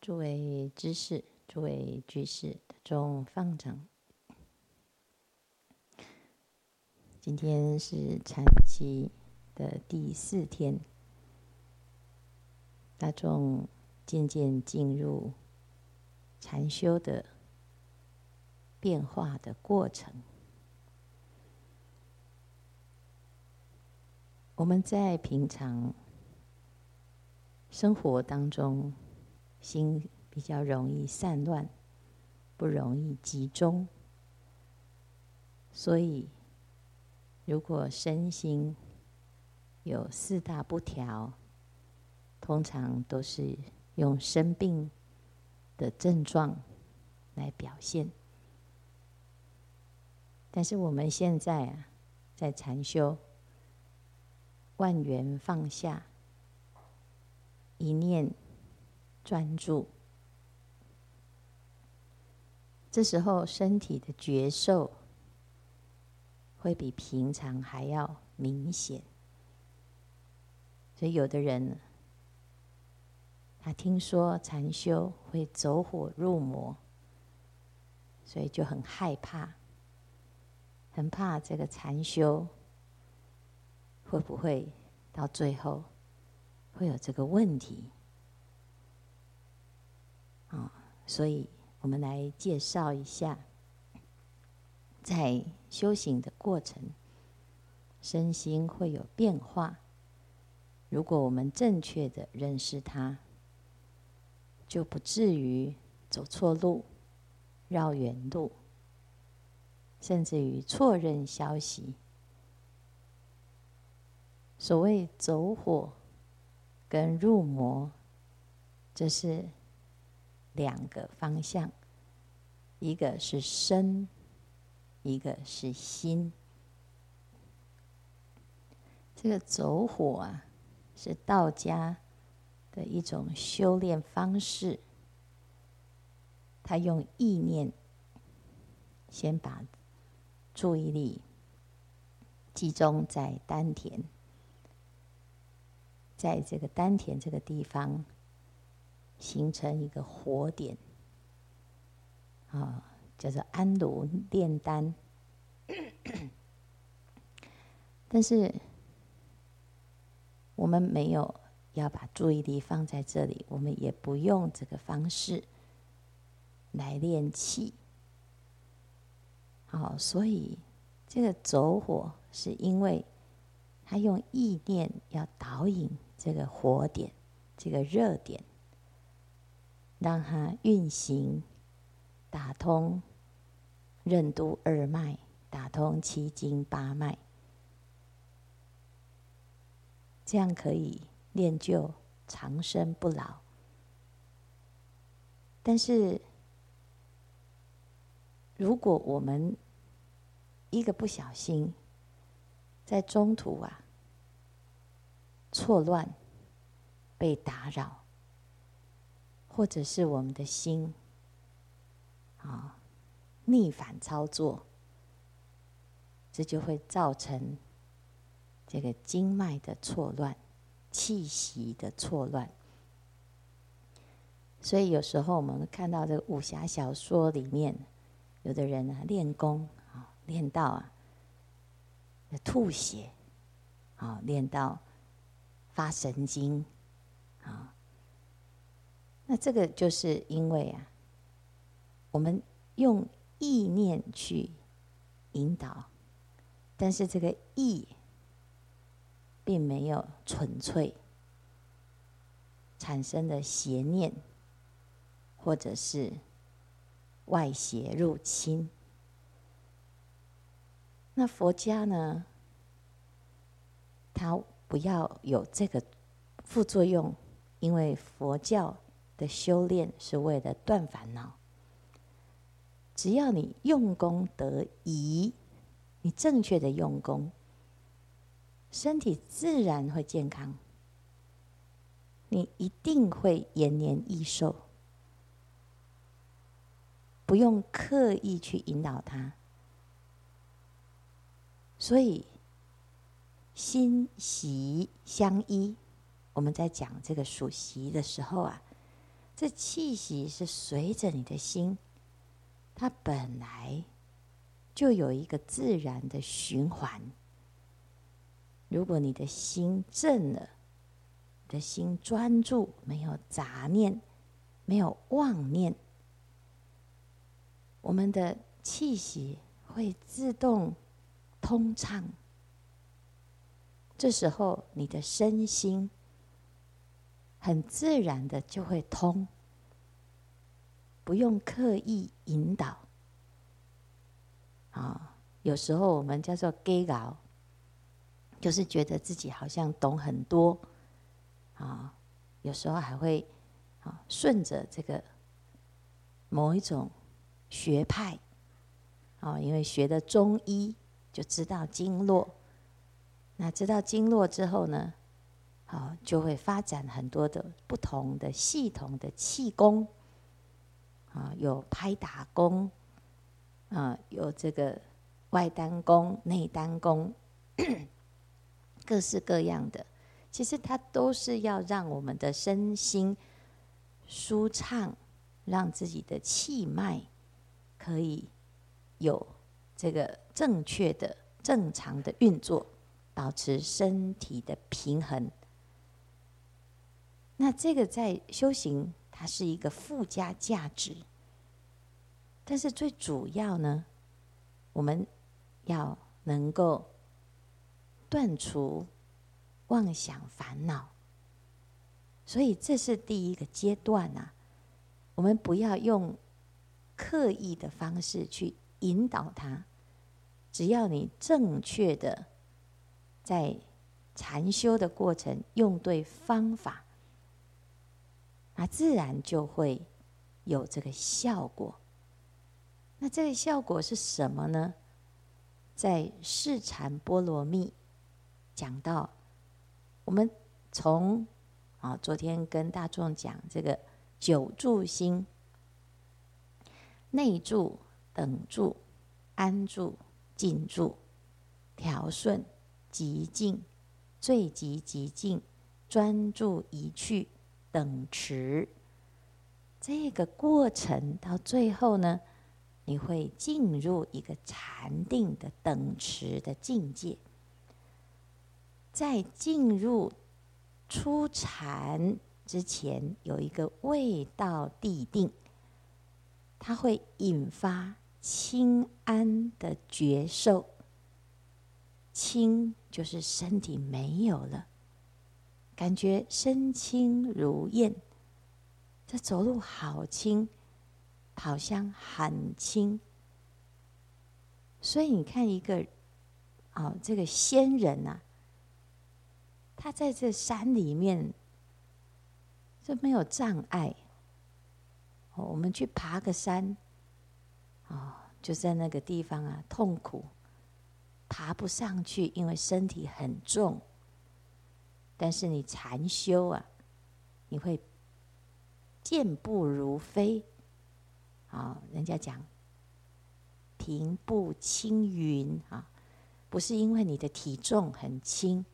诸位知识、诸位居士、众放长，今天是禅期的第四天，大众渐渐进入禅修的变化的过程。我们在平常生活当中，心比较容易散乱，不容易集中，所以如果身心有四大不调，通常都是用生病的症状来表现。但是我们现在啊，在禅修，万缘放下，一念。专注，这时候身体的觉受会比平常还要明显。所以有的人，他听说禅修会走火入魔，所以就很害怕，很怕这个禅修会不会到最后会有这个问题。啊，所以我们来介绍一下，在修行的过程，身心会有变化。如果我们正确的认识它，就不至于走错路、绕远路，甚至于错认消息。所谓走火跟入魔，这是。两个方向，一个是身，一个是心。这个走火啊，是道家的一种修炼方式。他用意念，先把注意力集中在丹田，在这个丹田这个地方。形成一个火点，啊，叫做安炉炼丹。但是我们没有要把注意力放在这里，我们也不用这个方式来练气。好，所以这个走火是因为他用意念要导引这个火点，这个热点。让它运行，打通任督二脉，打通七经八脉，这样可以练就长生不老。但是，如果我们一个不小心，在中途啊错乱，被打扰。或者是我们的心啊逆反操作，这就会造成这个经脉的错乱、气息的错乱。所以有时候我们看到这个武侠小说里面，有的人啊练功啊练到啊吐血啊练到发神经啊。那这个就是因为啊，我们用意念去引导，但是这个意并没有纯粹产生的邪念，或者是外邪入侵。那佛家呢，他不要有这个副作用，因为佛教。的修炼是为了断烦恼。只要你用功得宜，你正确的用功，身体自然会健康。你一定会延年益寿，不用刻意去引导它。所以心习相依。我们在讲这个数习的时候啊。这气息是随着你的心，它本来就有一个自然的循环。如果你的心正了，你的心专注，没有杂念，没有妄念，我们的气息会自动通畅。这时候，你的身心。很自然的就会通，不用刻意引导。啊，有时候我们叫做“假搞”，就是觉得自己好像懂很多。啊，有时候还会啊顺着这个某一种学派，啊，因为学的中医就知道经络，那知道经络之后呢，好，就会发展很多的不同的系统的气功，啊，有拍打功，啊，有这个外丹功、内丹功，各式各样的。其实它都是要让我们的身心舒畅，让自己的气脉可以有这个正确的、正常的运作，保持身体的平衡。那这个在修行，它是一个附加价值。但是最主要呢，我们要能够断除妄想烦恼。所以这是第一个阶段啊。我们不要用刻意的方式去引导它，只要你正确的在禅修的过程用对方法。那自然就会有这个效果。那这个效果是什么呢？在《释禅波罗蜜》讲到，我们从啊昨天跟大众讲这个九住心：内住、等住、安住、静住、调顺、极静、最极极静、专注一趣。等持，这个过程到最后呢，你会进入一个禅定的等持的境界。在进入初禅之前，有一个未到地定，它会引发轻安的觉受。轻就是身体没有了。感觉身轻如燕，这走路好轻，好像很轻。所以你看一个，哦，这个仙人呐、啊，他在这山里面，这没有障碍。哦，我们去爬个山，哦，就在那个地方啊，痛苦，爬不上去，因为身体很重。但是你禅修啊，你会健步如飞，啊，人家讲平步青云啊，不是因为你的体重很轻，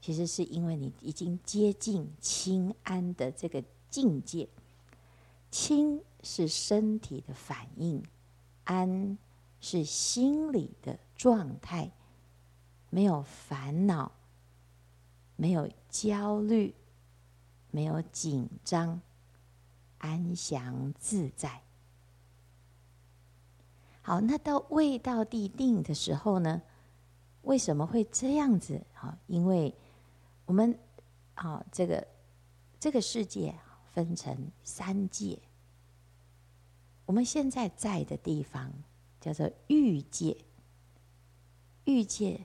其实是因为你已经接近轻安的这个境界。轻是身体的反应，安是心理的状态，没有烦恼。没有焦虑，没有紧张，安详自在。好，那到未到地定的时候呢？为什么会这样子？好，因为我们好这个这个世界分成三界。我们现在在的地方叫做欲界，欲界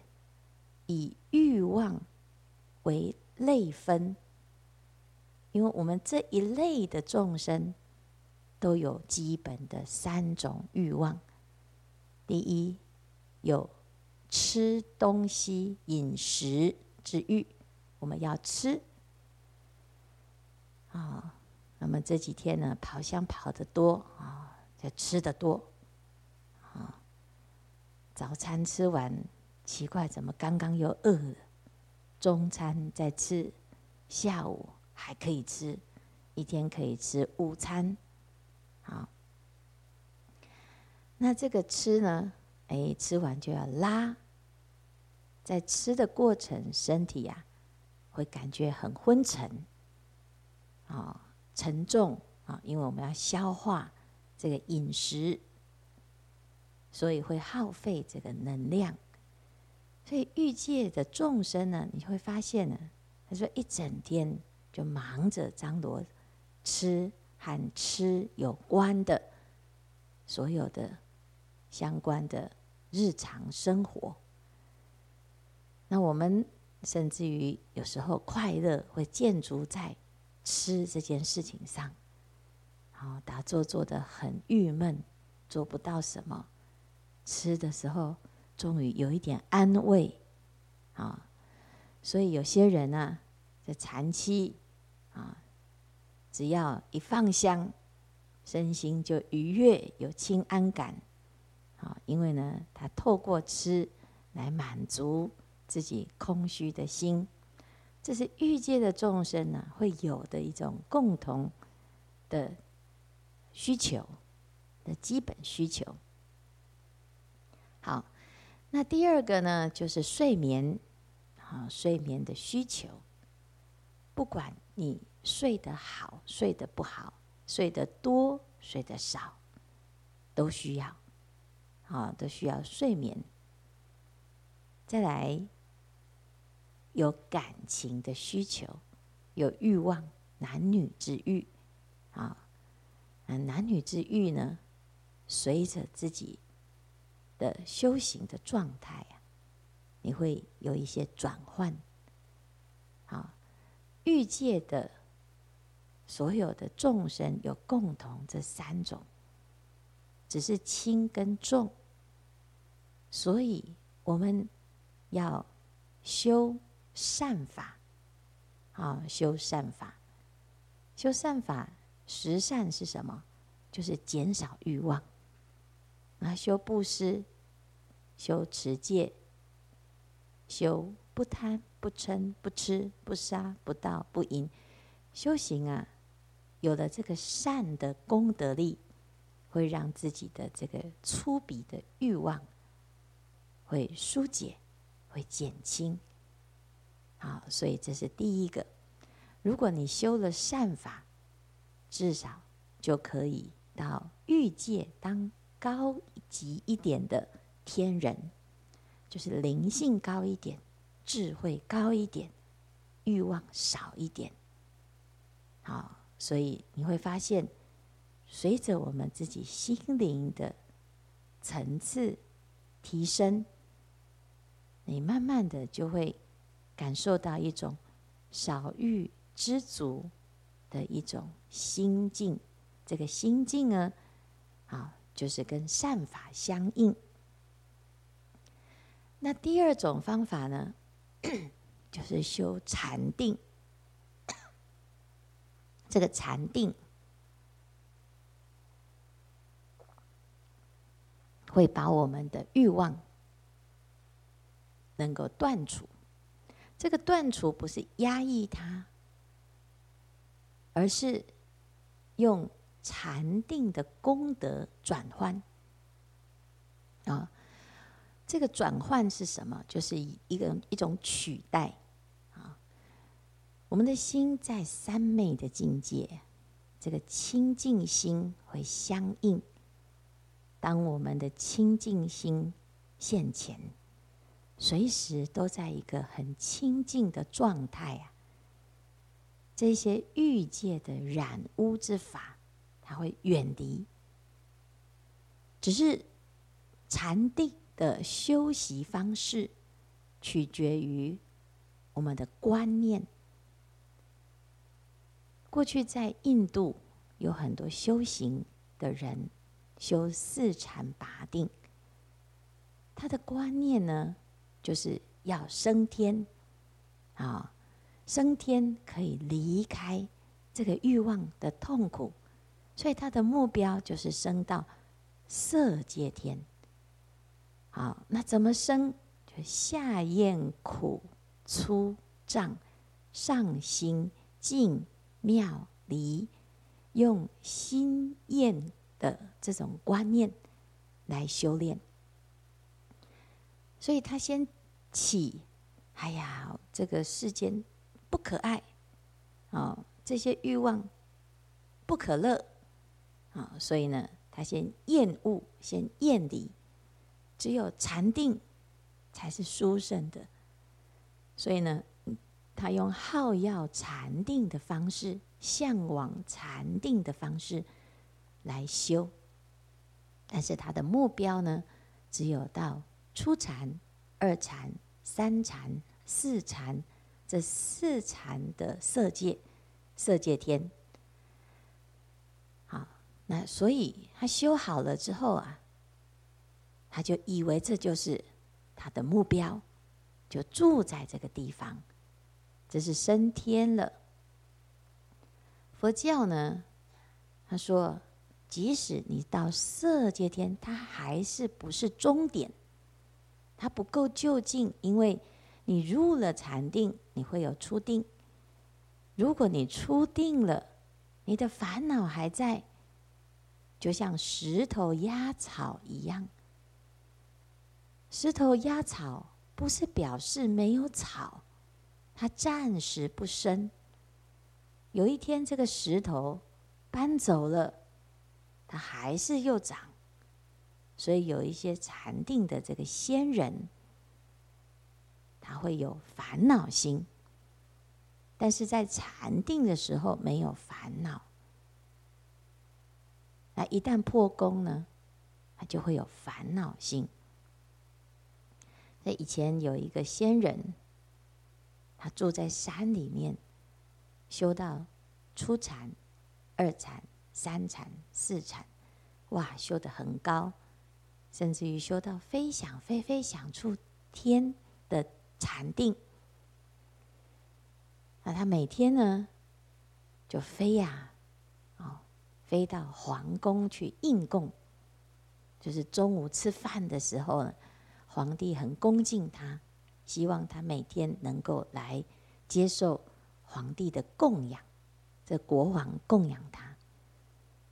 以欲望。为类分，因为我们这一类的众生都有基本的三种欲望。第一，有吃东西、饮食之欲，我们要吃。啊，那么这几天呢，跑香跑得多啊，就吃得多。啊，早餐吃完，奇怪，怎么刚刚又饿了？中餐再吃，下午还可以吃，一天可以吃午餐。好，那这个吃呢？哎，吃完就要拉。在吃的过程，身体呀、啊、会感觉很昏沉，啊、沉重啊、因为我们要消化这个饮食，所以会耗费这个能量。所以欲界的众生呢，你会发现呢，他说一整天就忙着张罗吃和吃有关的所有的相关的日常生活。那我们甚至于有时候快乐会建筑在吃这件事情上，好，打坐做得很郁闷，做不到什么，吃的时候终于有一点安慰，啊，所以有些人呢，在禅期啊，只要一放香，身心就愉悦，有轻安感，啊，因为呢，他透过吃来满足。自己空虚的心，这是欲界的众生呢会有的一种共同的需求的基本需求。好，那第二个呢，就是睡眠，啊，睡眠的需求，不管你睡得好，睡得不好，睡得多，睡得少，都需要，啊，都需要睡眠。再来。有感情的需求，有欲望，男女之欲，啊，男女之欲呢，随着自己的修行的状态啊，你会有一些转换。好，欲界的所有的众生有共同这三种，只是轻跟重，所以我们要修。善法，啊，修善法，修善法，实善是什么？就是减少欲望。啊，修布施，修持戒，修不贪、不嗔、不痴、不杀、不盗、不淫。修行啊，有了这个善的功德力，会让自己的这个粗鄙的欲望会疏解，会减轻。好，所以这是第一个。如果你修了善法，至少就可以到欲界当高极一点的天人，就是灵性高一点，智慧高一点，欲望少一点。好，所以你会发现，随着我们自己心灵的层次提升，你慢慢的就会。感受到一种少欲知足的一种心境，这个心境呢，好，就是跟善法相应。那第二种方法呢，就是修禅定。这个禅定会把我们的欲望能够断除。这个断除不是压抑它，而是用禅定的功德转换。啊，这个转换是什么？就是一个一种取代。啊，我们的心在三昧的境界，这个清净心会相应。当我们的清净心现前。随时都在一个很清净的状态啊，这些欲界的染污之法，它会远离。只是禅定的修习方式，取决于我们的观念。过去在印度有很多修行的人修四禅八定，他的观念呢，就是要升天，啊，升天可以离开这个欲望的痛苦，所以他的目标就是升到色界天。好，那怎么升？就下厌苦粗障，上心静妙离，用心厌的这种观念来修炼。所以他先起，哎呀，这个世间不可爱，啊、这些欲望不可乐，啊、所以呢，他先厌恶，先厌离，只有禅定才是殊胜的。所以呢，他用好要禅定的方式，向往禅定的方式来修，但是他的目标呢，只有到。初禅、二禅、三禅、四禅，这四禅的色界、色界天。好，那所以他修好了之后啊，他就以为这就是他的目标，就住在这个地方，这是升天了。佛教呢，他说，即使你到色界天，它还是不是终点。它不够究竟，因为你入了禅定，你会有初定。如果你初定了，你的烦恼还在，就像石头压草一样。石头压草不是表示没有草，它暂时不生。有一天这个石头搬走了，它还是又长。所以有一些禅定的这个仙人，他会有烦恼心，但是在禅定的时候没有烦恼。那一旦破功呢，他就会有烦恼心。那以前有一个仙人，他住在山里面，修到初禅、二禅、三禅、四禅，哇，修得很高。甚至于修到飞想飞飞想出天的禅定，那他每天呢就飞呀，飞到皇宫去应供，就是中午吃饭的时候呢，皇帝很恭敬他，希望他每天能够来接受皇帝的供养，这国王供养他，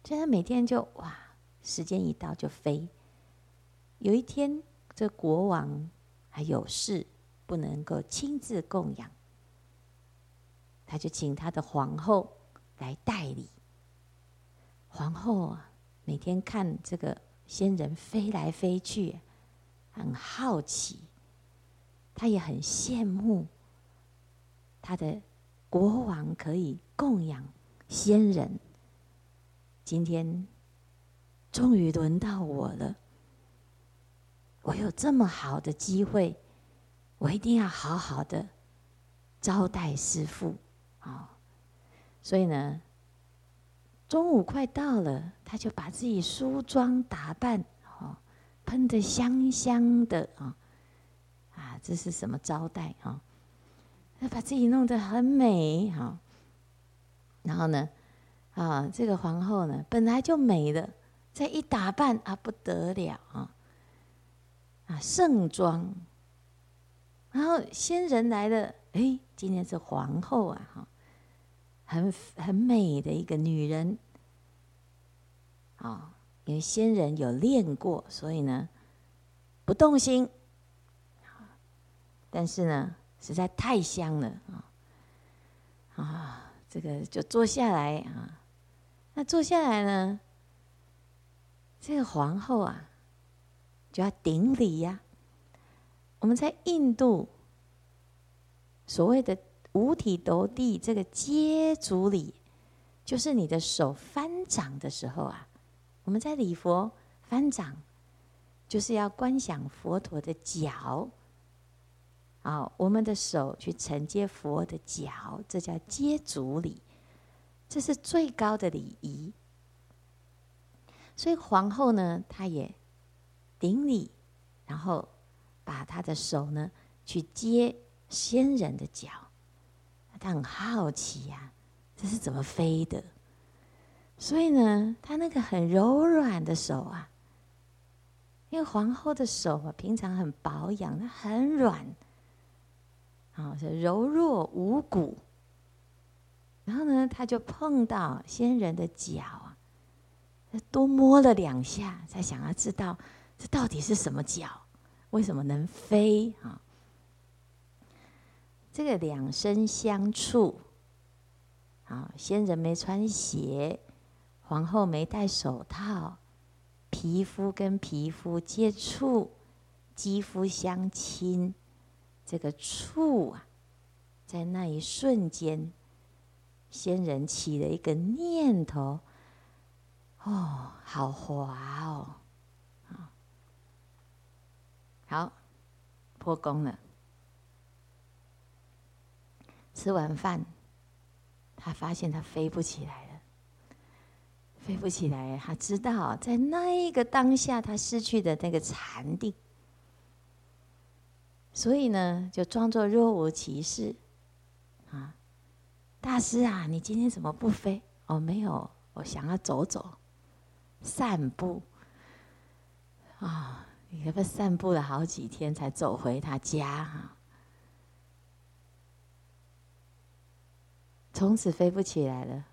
所以他每天就哇，时间一到就飞。有一天，这国王还有事，不能够亲自供养，他就请他的皇后来代理。皇后啊，每天看这个仙人飞来飞去，很好奇，她也很羡慕他的国王可以供养仙人。今天终于轮到我了。我有这么好的机会，我一定要好好的招待师父啊！所以呢，中午快到了，他就把自己梳妆打扮，哦，喷得香香的啊！啊，这是什么招待啊？他把自己弄得很美哈。然后呢，啊，这个皇后呢，本来就美的，再一打扮啊，不得了啊！啊，盛装，然后仙人来了，哎，今天是皇后啊，哈，很很美的一个女人，啊，因为仙人有练过，所以呢，不动心，但是呢，实在太香了啊，啊，这个就坐下来啊，那坐下来呢，这个皇后啊。就要顶礼呀！我们在印度所谓的五体投地这个接足礼，就是你的手翻掌的时候啊，我们在礼佛翻掌，就是要观想佛陀的脚，啊，我们的手去承接佛的脚，这叫接足礼，这是最高的礼仪。所以皇后呢，她也。顶礼，然后把她的手呢去接仙人的脚，他很好奇呀、啊，这是怎么飞的？所以呢，他那个很柔软的手啊，因为皇后的手啊平常很保养，它很软，啊，是柔弱无骨，然后呢，他就碰到仙人的脚啊，多摸了两下，才想要知道这到底是什么脚，为什么能飞啊？这个两身相触，啊，仙人没穿鞋，皇后没戴手套，皮肤跟皮肤接触，肌肤相亲，这个触啊，在那一瞬间。仙人起了一个念头，哦，好滑哦，好，破功了。吃完饭，他发现他飞不起来了，飞不起来。他知道，在那一个当下，他失去的那个禅定，所以呢，就装作若无其事，啊。大师啊，你今天怎么不飞？哦，没有，我想要走走，散步。啊，你可不散步了好几天才走回他家哈？从此飞不起来了。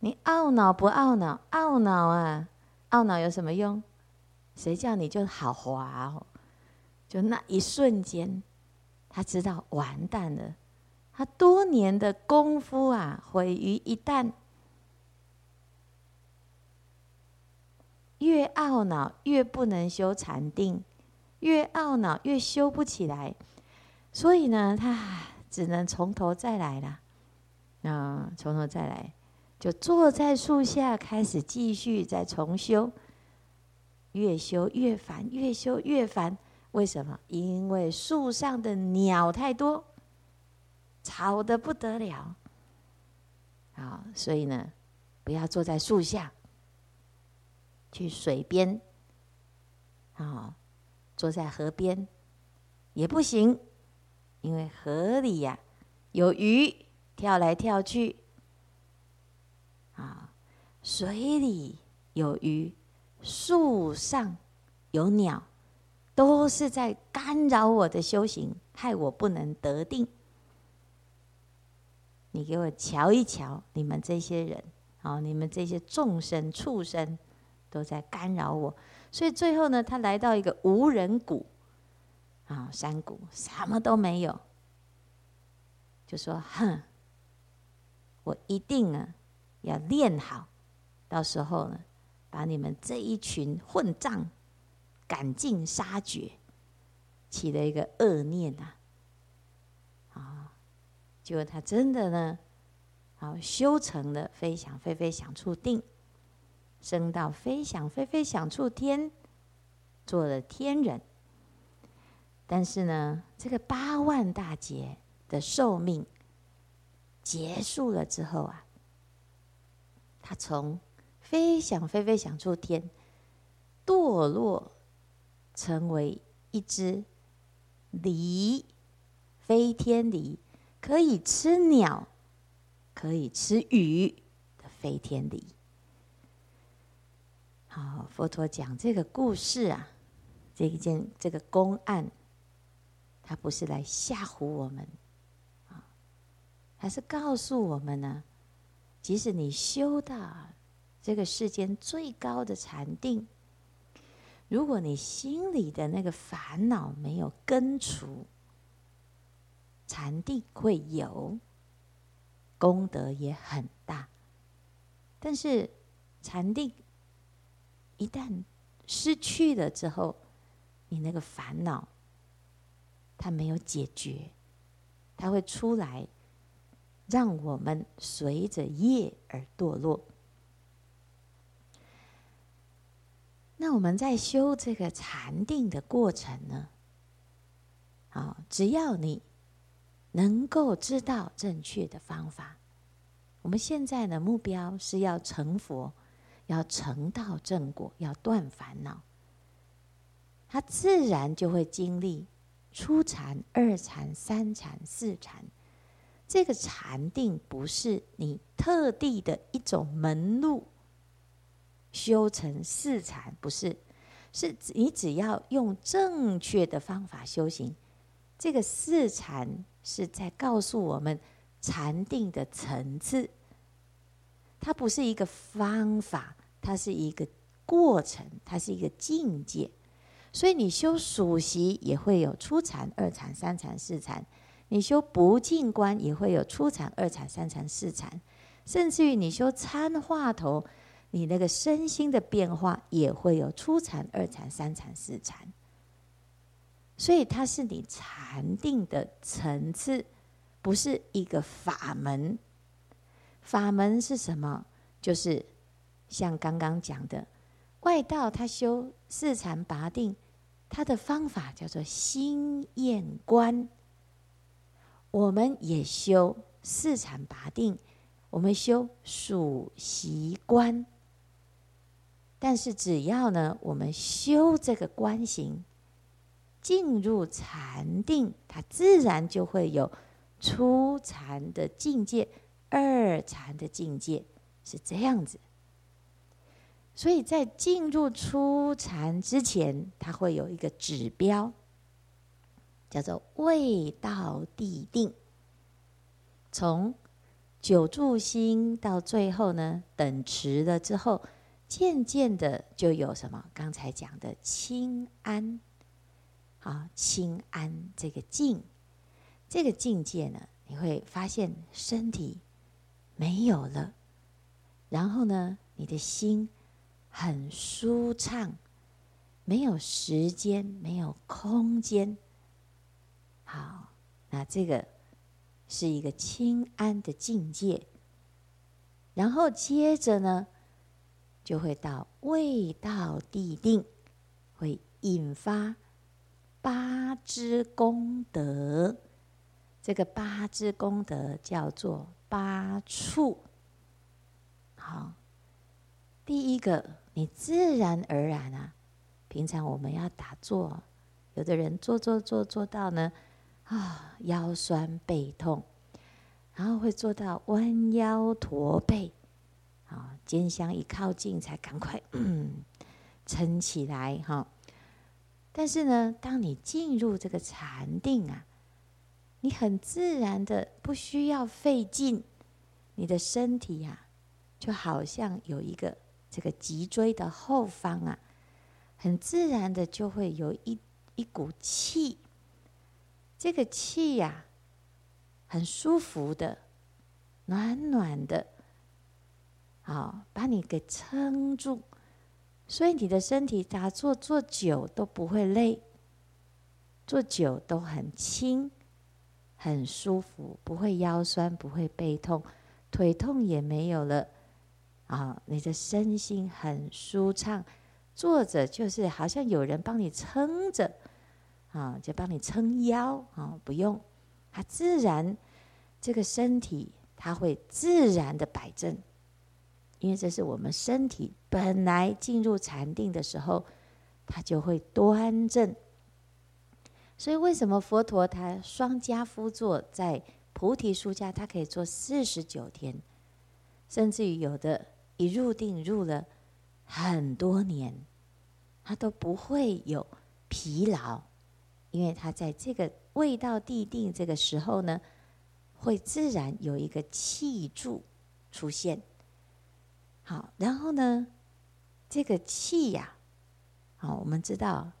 你懊恼不懊恼？懊恼啊！懊恼有什么用？谁叫你就好滑哦？就那一瞬间，他知道完蛋了。他多年的功夫啊，毁于一旦。越懊恼越不能修禅定，越懊恼越修不起来，所以呢，他只能从头再来了。啊，从头再来，就坐在树下开始继续再重修，越修越烦，越修越烦。为什么？因为树上的鸟太多。吵得不得了，啊，所以呢，不要坐在树下，去水边，啊，坐在河边也不行，因为河里呀有鱼跳来跳去，啊，水里有鱼，树上有鸟，都是在干扰我的修行，害我不能得定。你给我瞧一瞧，你们这些人，啊，你们这些众生畜生，都在干扰我。所以最后呢，他来到一个无人谷，啊，山谷什么都没有，就说：“哼，我一定啊要练好，到时候呢，把你们这一群混账赶尽杀绝。”起了一个恶念呐。结果他真的呢，好修成了飞想飞飞想处定，升到飞想飞飞想处天，做了天人。但是呢，这个八万大劫的寿命结束了之后啊，他从飞想飞飞想出天堕落，成为一只狸，飞天狸。可以吃鸟，可以吃鱼的飞天离。好，佛陀讲这个故事啊，这一件这个公案，他不是来吓唬我们，他是告诉我们呢，即使你修到这个世间最高的禅定，如果你心里的那个烦恼没有根除。禅定会有功德也很大，但是禅定一旦失去了之后，你那个烦恼它没有解决，它会出来，让我们随着业而堕落。那我们在修这个禅定的过程呢？好，只要你。能够知道正确的方法，我们现在的目标是要成佛，要成道正果，要断烦恼。他自然就会经历初禅、二禅、三禅、四禅。这个禅定不是你特地的一种门路修成四禅，不是，是你只要用正确的方法修行，这个四禅。是在告诉我们禅定的层次，它不是一个方法，它是一个过程，它是一个境界。所以你修数息也会有初禅、二禅、三禅、四禅；你修不净观也会有初禅、二禅、三禅、四禅；甚至于你修参话头，你那个身心的变化也会有初禅、二禅、三禅、四禅。所以它是你禅定的层次。不是一个法门，法门是什么？就是像刚刚讲的，外道他修四禅八定，他的方法叫做心验观。我们也修四禅八定，我们修数息观。但是只要呢，我们修这个观行，进入禅定，它自然就会有。初禅的境界，二禅的境界是这样子，所以在进入初禅之前，它会有一个指标，叫做未到地定。从久住心到最后呢，等持了之后，渐渐的就有什么？刚才讲的轻安，好，轻安这个境。这个境界呢，你会发现身体没有了，然后呢，你的心很舒畅，没有时间，没有空间。好，那这个是一个清安的境界，然后接着呢，就会到未到地定，会引发八支功德。这个八支功德叫做八处。好，第一个，你自然而然啊，平常我们要打坐，有的人坐坐坐坐到呢，啊腰酸背痛，然后会做到弯腰驼背，啊肩箱一靠近才赶快嗯撑起来哈。但是呢，当你进入这个禅定啊。你很自然的，不需要费劲，你的身体呀、啊，就好像有一个这个脊椎的后方啊，很自然的就会有一一股气，这个气呀、很舒服的，暖暖的，好，把你给撑住，所以你的身体打坐坐久都不会累，坐久都很轻。很舒服，不会腰酸，不会背痛，腿痛也没有了。啊，你的身心很舒畅，坐着就是好像有人帮你撑着，啊，就帮你撑腰啊，不用，它自然这个身体它会自然的摆正，因为这是我们身体本来进入禅定的时候，它就会端正。所以，为什么佛陀他双跏趺坐在菩提树下，他可以坐四十九天，甚至于有的一入定入了很多年，他都不会有疲劳，因为他在这个未到地定这个时候呢，会自然有一个气柱出现。好，然后呢，这个气呀，好，我们知道。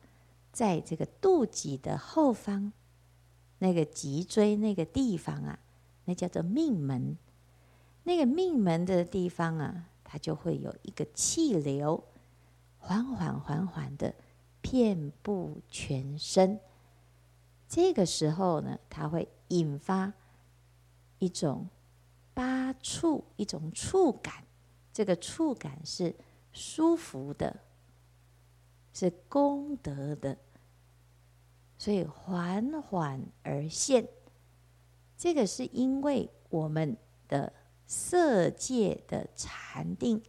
在这个肚脐的后方，那个脊椎那个地方啊，那叫做命门。那个命门的地方啊，它就会有一个气流，缓缓缓缓的遍布全身。这个时候呢，它会引发一种八触，一种触感。这个触感是舒服的。是功德的，所以缓缓而现。这个是因为我们的色界的禅定，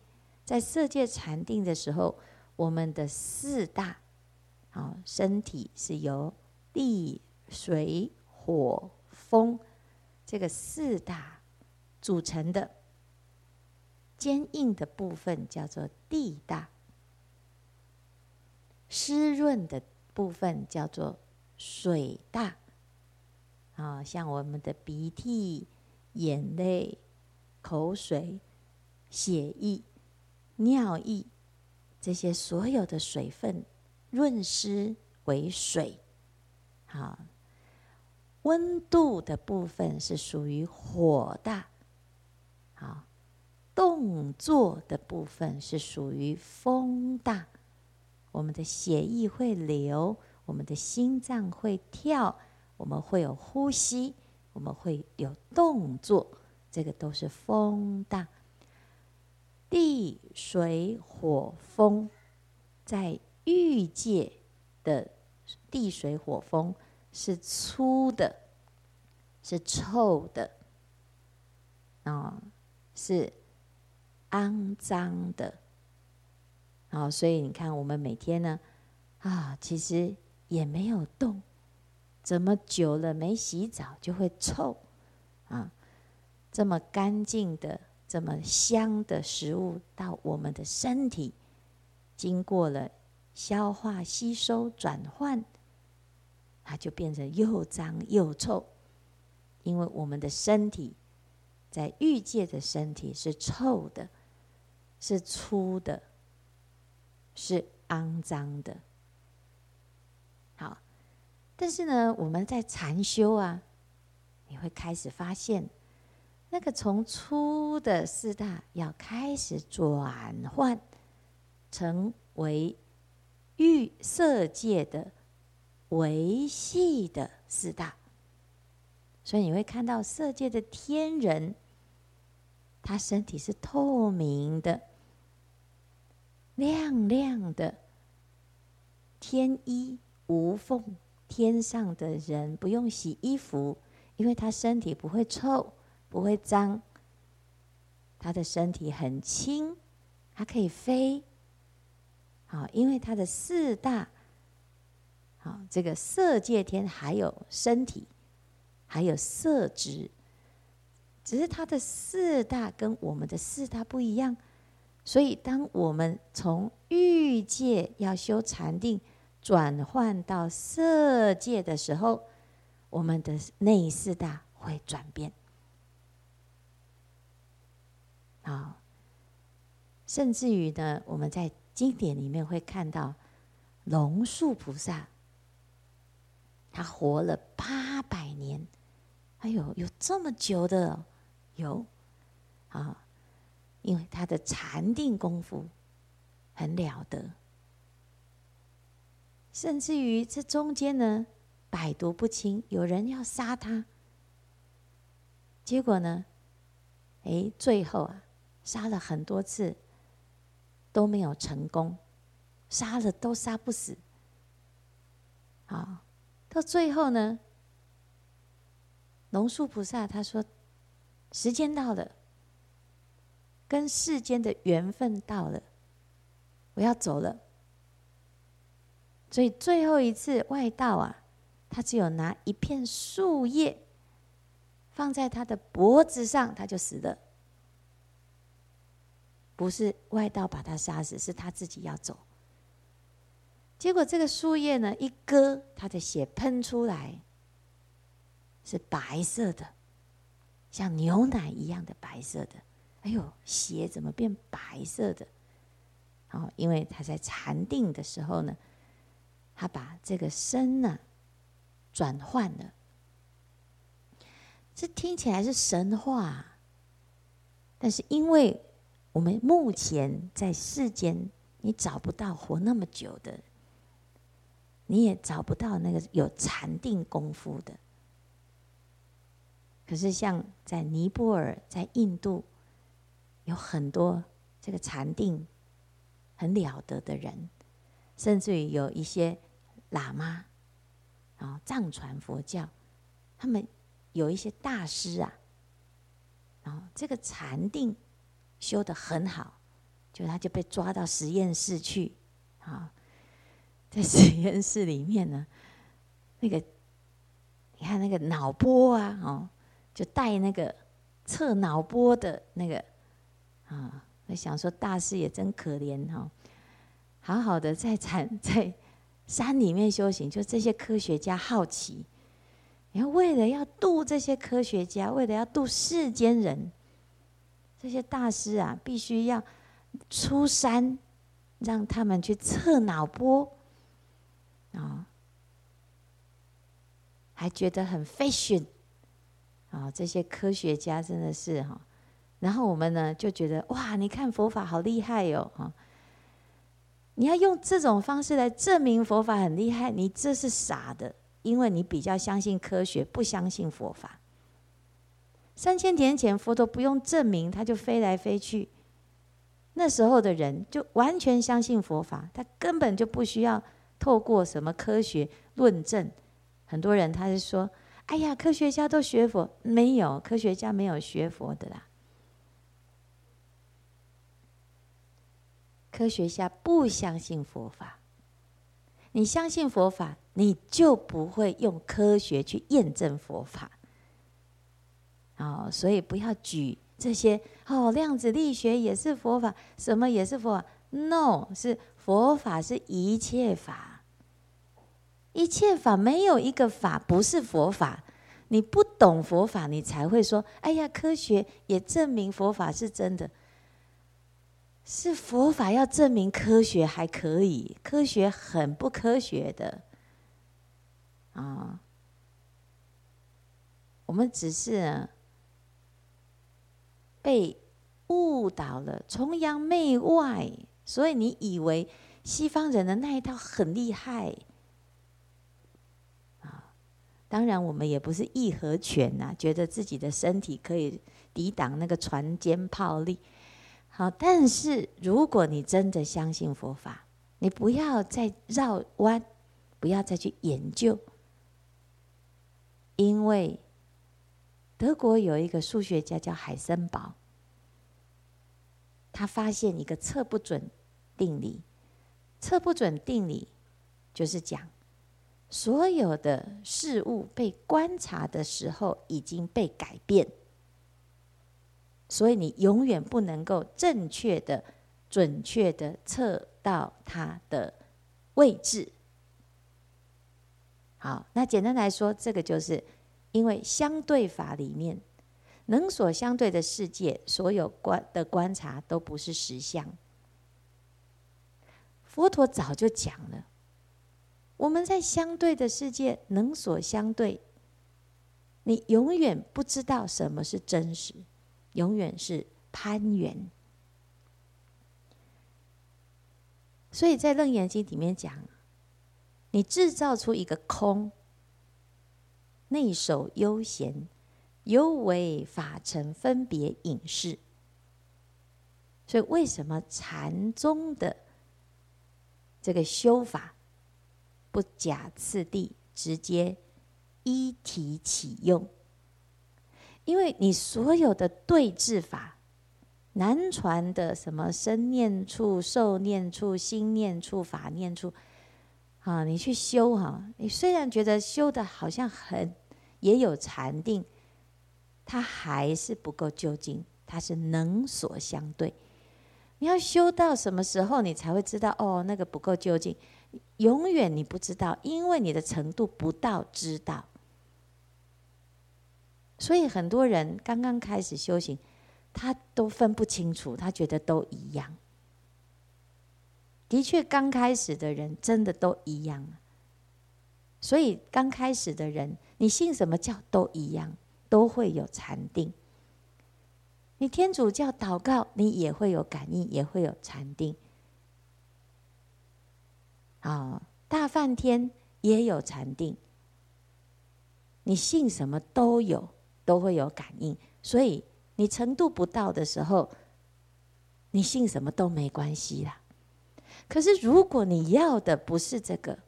在色界禅定的时候，我们的四大，啊，身体是由地、水、火、风这个四大组成的，坚硬的部分叫做地大。湿润的部分叫做水大，啊，像我们的鼻涕、眼泪、口水、血液、尿液这些所有的水分润湿为水。好，温度的部分是属于火大。好，动作的部分是属于风大。我们的血液会流，我们的心脏会跳，我们会有呼吸，我们会有动作，这个都是风大。地水火风，在欲界的地水火风是粗的，是臭的，啊，是肮脏的。好，所以你看，我们每天呢，啊，其实也没有动，怎么久了没洗澡就会臭啊？这么干净的、这么香的食物到我们的身体，经过了消化、吸收、转换，它就变成又脏又臭。因为我们的身体在欲界的身体是臭的，是粗的。是肮脏的，好，但是呢，我们在禅修啊，你会开始发现，那个从粗的四大要开始转换，成为欲色界的维系的四大，所以你会看到色界的天人，他身体是透明的。亮亮的天衣无缝，天上的人不用洗衣服，因为他身体不会臭，不会脏。他的身体很轻，他可以飞。好，因为他的四大，好，这个色界天还有身体，还有色质，只是他的四大跟我们的四大不一样。所以，当我们从欲界要修禅定，转换到色界的时候，我们的内四大会转变。好，甚至于呢，我们在经典里面会看到龙树菩萨，他活了八百年，哎呦，有这么久的，有，啊。因为他的禅定功夫很了得，甚至于这中间呢，百毒不侵，有人要杀他，结果呢，哎，最后啊，杀了很多次都没有成功，杀了都杀不死，好，到最后呢，龙树菩萨他说，时间到了。跟世间的缘分到了，我要走了。所以最后一次外道啊，他只有拿一片树叶放在他的脖子上，他就死了。不是外道把他杀死，是他自己要走。结果这个树叶呢，一割，他的血喷出来，是白色的，像牛奶一样的白色的。哎呦，血怎么变白色的？哦，因为他在禅定的时候呢，他把这个身呢转换了。这听起来是神话，但是因为我们目前在世间，你找不到活那么久的，你也找不到那个有禅定功夫的。可是像在尼泊尔，在印度。有很多这个禅定很了得的人，甚至于有一些喇嘛啊，藏传佛教，他们有一些大师啊，然后这个禅定修得很好，就他就被抓到实验室去啊，在实验室里面呢，那个你看那个脑波啊，哦，就带那个测脑波的那个。啊，我想说大师也真可怜哈，好好的在禅在山里面修行，就这些科学家好奇，然后，为了要度这些科学家，为了要度世间人，这些大师啊，必须要出山，让他们去测脑波啊，还觉得很 fashion 啊，这些科学家真的是哈。然后我们呢就觉得哇，你看佛法好厉害哟哈！你要用这种方式来证明佛法很厉害，你这是傻的，因为你比较相信科学，不相信佛法。三千年前佛陀不用证明，他就飞来飞去。那时候的人就完全相信佛法，他根本就不需要透过什么科学论证。很多人他是说：“哎呀，科学家都学佛，没有科学家没有学佛的啦。”科学家不相信佛法，你相信佛法，你就不会用科学去验证佛法。哦，所以不要举这些哦，量子力学也是佛法，什么也是佛法。No，是佛法是一切法，一切法没有一个法不是佛法。你不懂佛法，你才会说：哎呀，科学也证明佛法是真的。是佛法要证明科学还可以，科学很不科学的啊！我们只是被误导了，崇洋媚外，所以你以为西方人的那一套很厉害！当然，我们也不是义和拳呐，觉得自己的身体可以抵挡那个船坚炮利。好，但是如果你真的相信佛法，你不要再绕弯，不要再去研究，因为德国有一个数学家叫海森堡，他发现一个测不准定理。测不准定理就是讲，所有的事物被观察的时候已经被改变。所以你永远不能够正确的、准确的测到它的位置。好，那简单来说，这个就是因为相对法里面，能所相对的世界，所有观的观察都不是实相。佛陀早就讲了，我们在相对的世界，能所相对，你永远不知道什么是真实。永远是攀缘，所以在《楞严经》里面讲，你制造出一个空，内守悠闲，犹为法尘分别隐示。所以，为什么禅宗的这个修法不假次第，直接一体启用？因为你所有的对治法，南传的什么身念处、受念处、心念处、法念处，啊，你去修哈，你虽然觉得修的好像很也有禅定，它还是不够究竟，它是能所相对。你要修到什么时候，你才会知道哦，那个不够究竟，永远你不知道，因为你的程度不到知道。所以很多人刚刚开始修行，他都分不清楚，他觉得都一样。的确，刚开始的人真的都一样。所以刚开始的人，你信什么教都一样，都会有禅定。你天主教祷告，你也会有感应，也会有禅定。啊，大梵天也有禅定。你信什么都有。都会有感应，所以你程度不到的时候，你信什么都没关系啦。可是如果你要的不是这个，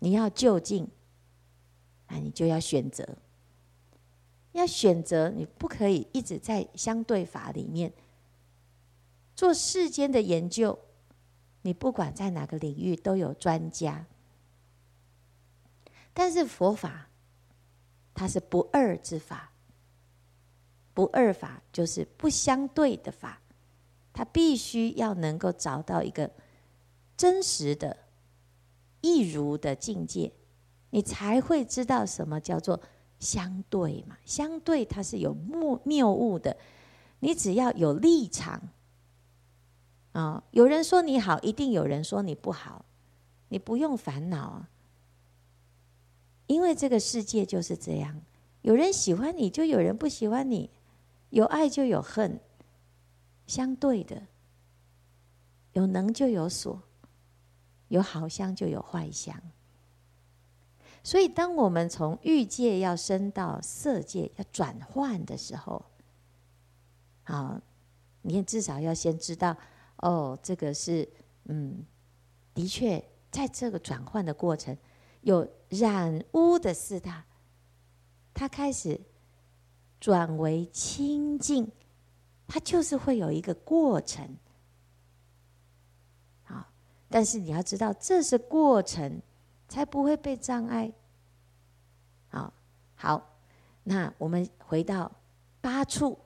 你要就近，那你就要选择。要选择，你不可以一直在相对法里面做世间的研究。你不管在哪个领域都有专家，但是佛法。它是不二之法，不二法就是不相对的法，它必须要能够找到一个真实的、一如的境界，你才会知道什么叫做相对嘛。相对它是有谬谬误的，你只要有立场啊，有人说你好，一定有人说你不好，你不用烦恼啊，因为这个世界就是这样，有人喜欢你，就有人不喜欢你，有爱就有恨，相对的，有能就有所。有好相就有坏相，所以当我们从欲界要升到色界要转换的时候，好，你也至少要先知道，哦，这个是，嗯，的确，在这个转换的过程，有染污的四大，它开始转为清净，它就是会有一个过程。但是你要知道，这是过程，才不会被障碍。好，好，那我们回到八处，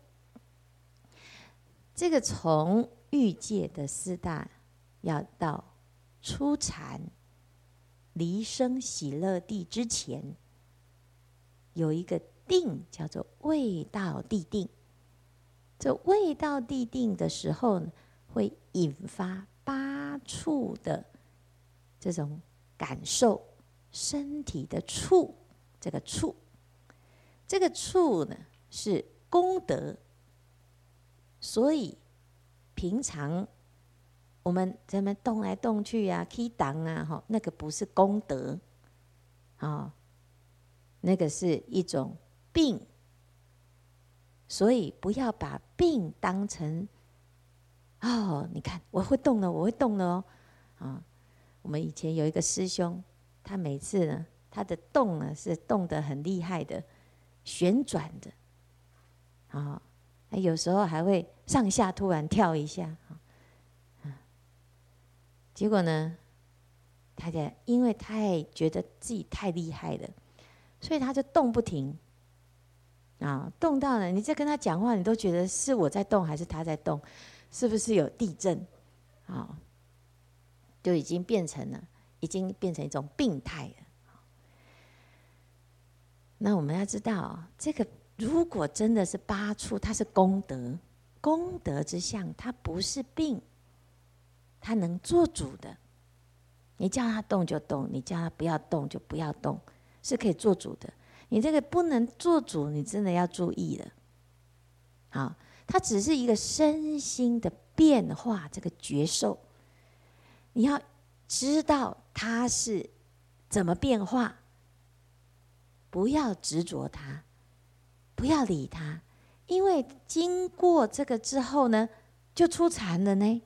这个从欲界的四大，要到初禅离生喜乐地之前，有一个定叫做未到地定。这未到地定的时候呢，会引发。八处的这种感受，身体的触，这个触，这个触呢是功德，所以平常我们咱们动来动去啊，踢裆啊，哈，那个不是功德，啊，那个是一种病，所以不要把病当成。哦，你看，我会动了，我会动了哦，啊，我们以前有一个师兄，他每次呢，他的动呢是动得很厉害的，旋转的，啊，有时候还会上下突然跳一下，啊，结果呢，他就因为太觉得自己太厉害了，所以他就动不停，啊，动到了你在跟他讲话，你都觉得是我在动还是他在动。是不是有地震？啊，就已经变成了，已经变成一种病态了。那我们要知道，这个如果真的是八处，它是功德，功德之相，它不是病，它能做主的。你叫它动就动，你叫它不要动就不要动，是可以做主的。你这个不能做主，你真的要注意了。好。它只是一个身心的变化，这个觉受，你要知道它是怎么变化，不要执着它，不要理他，因为经过这个之后呢，就出禅了呢。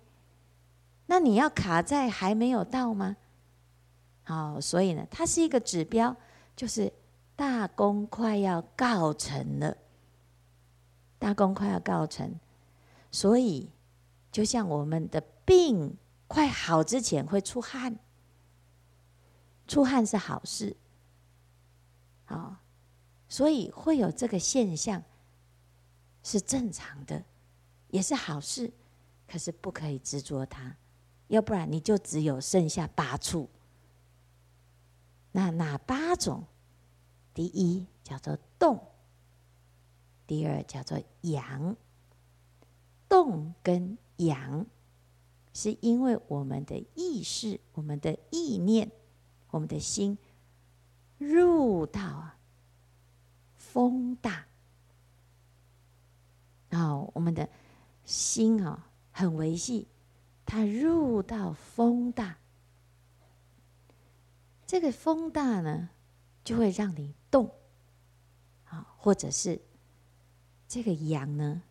那你要卡在还没有到吗？好，所以呢，它是一个指标，就是大功快要告成了。大功快要告成，所以就像我们的病快好之前会出汗，出汗是好事，好，所以会有这个现象是正常的，也是好事，可是不可以执着它，要不然你就只有剩下八处。那哪八种？第一叫做动。第二叫做阳，动跟阳，是因为我们的意识、我们的意念、我们的心入到风大，然后我们的心啊很维系，它入到风大，这个风大呢就会让你动，啊，或者是。这个阳呢，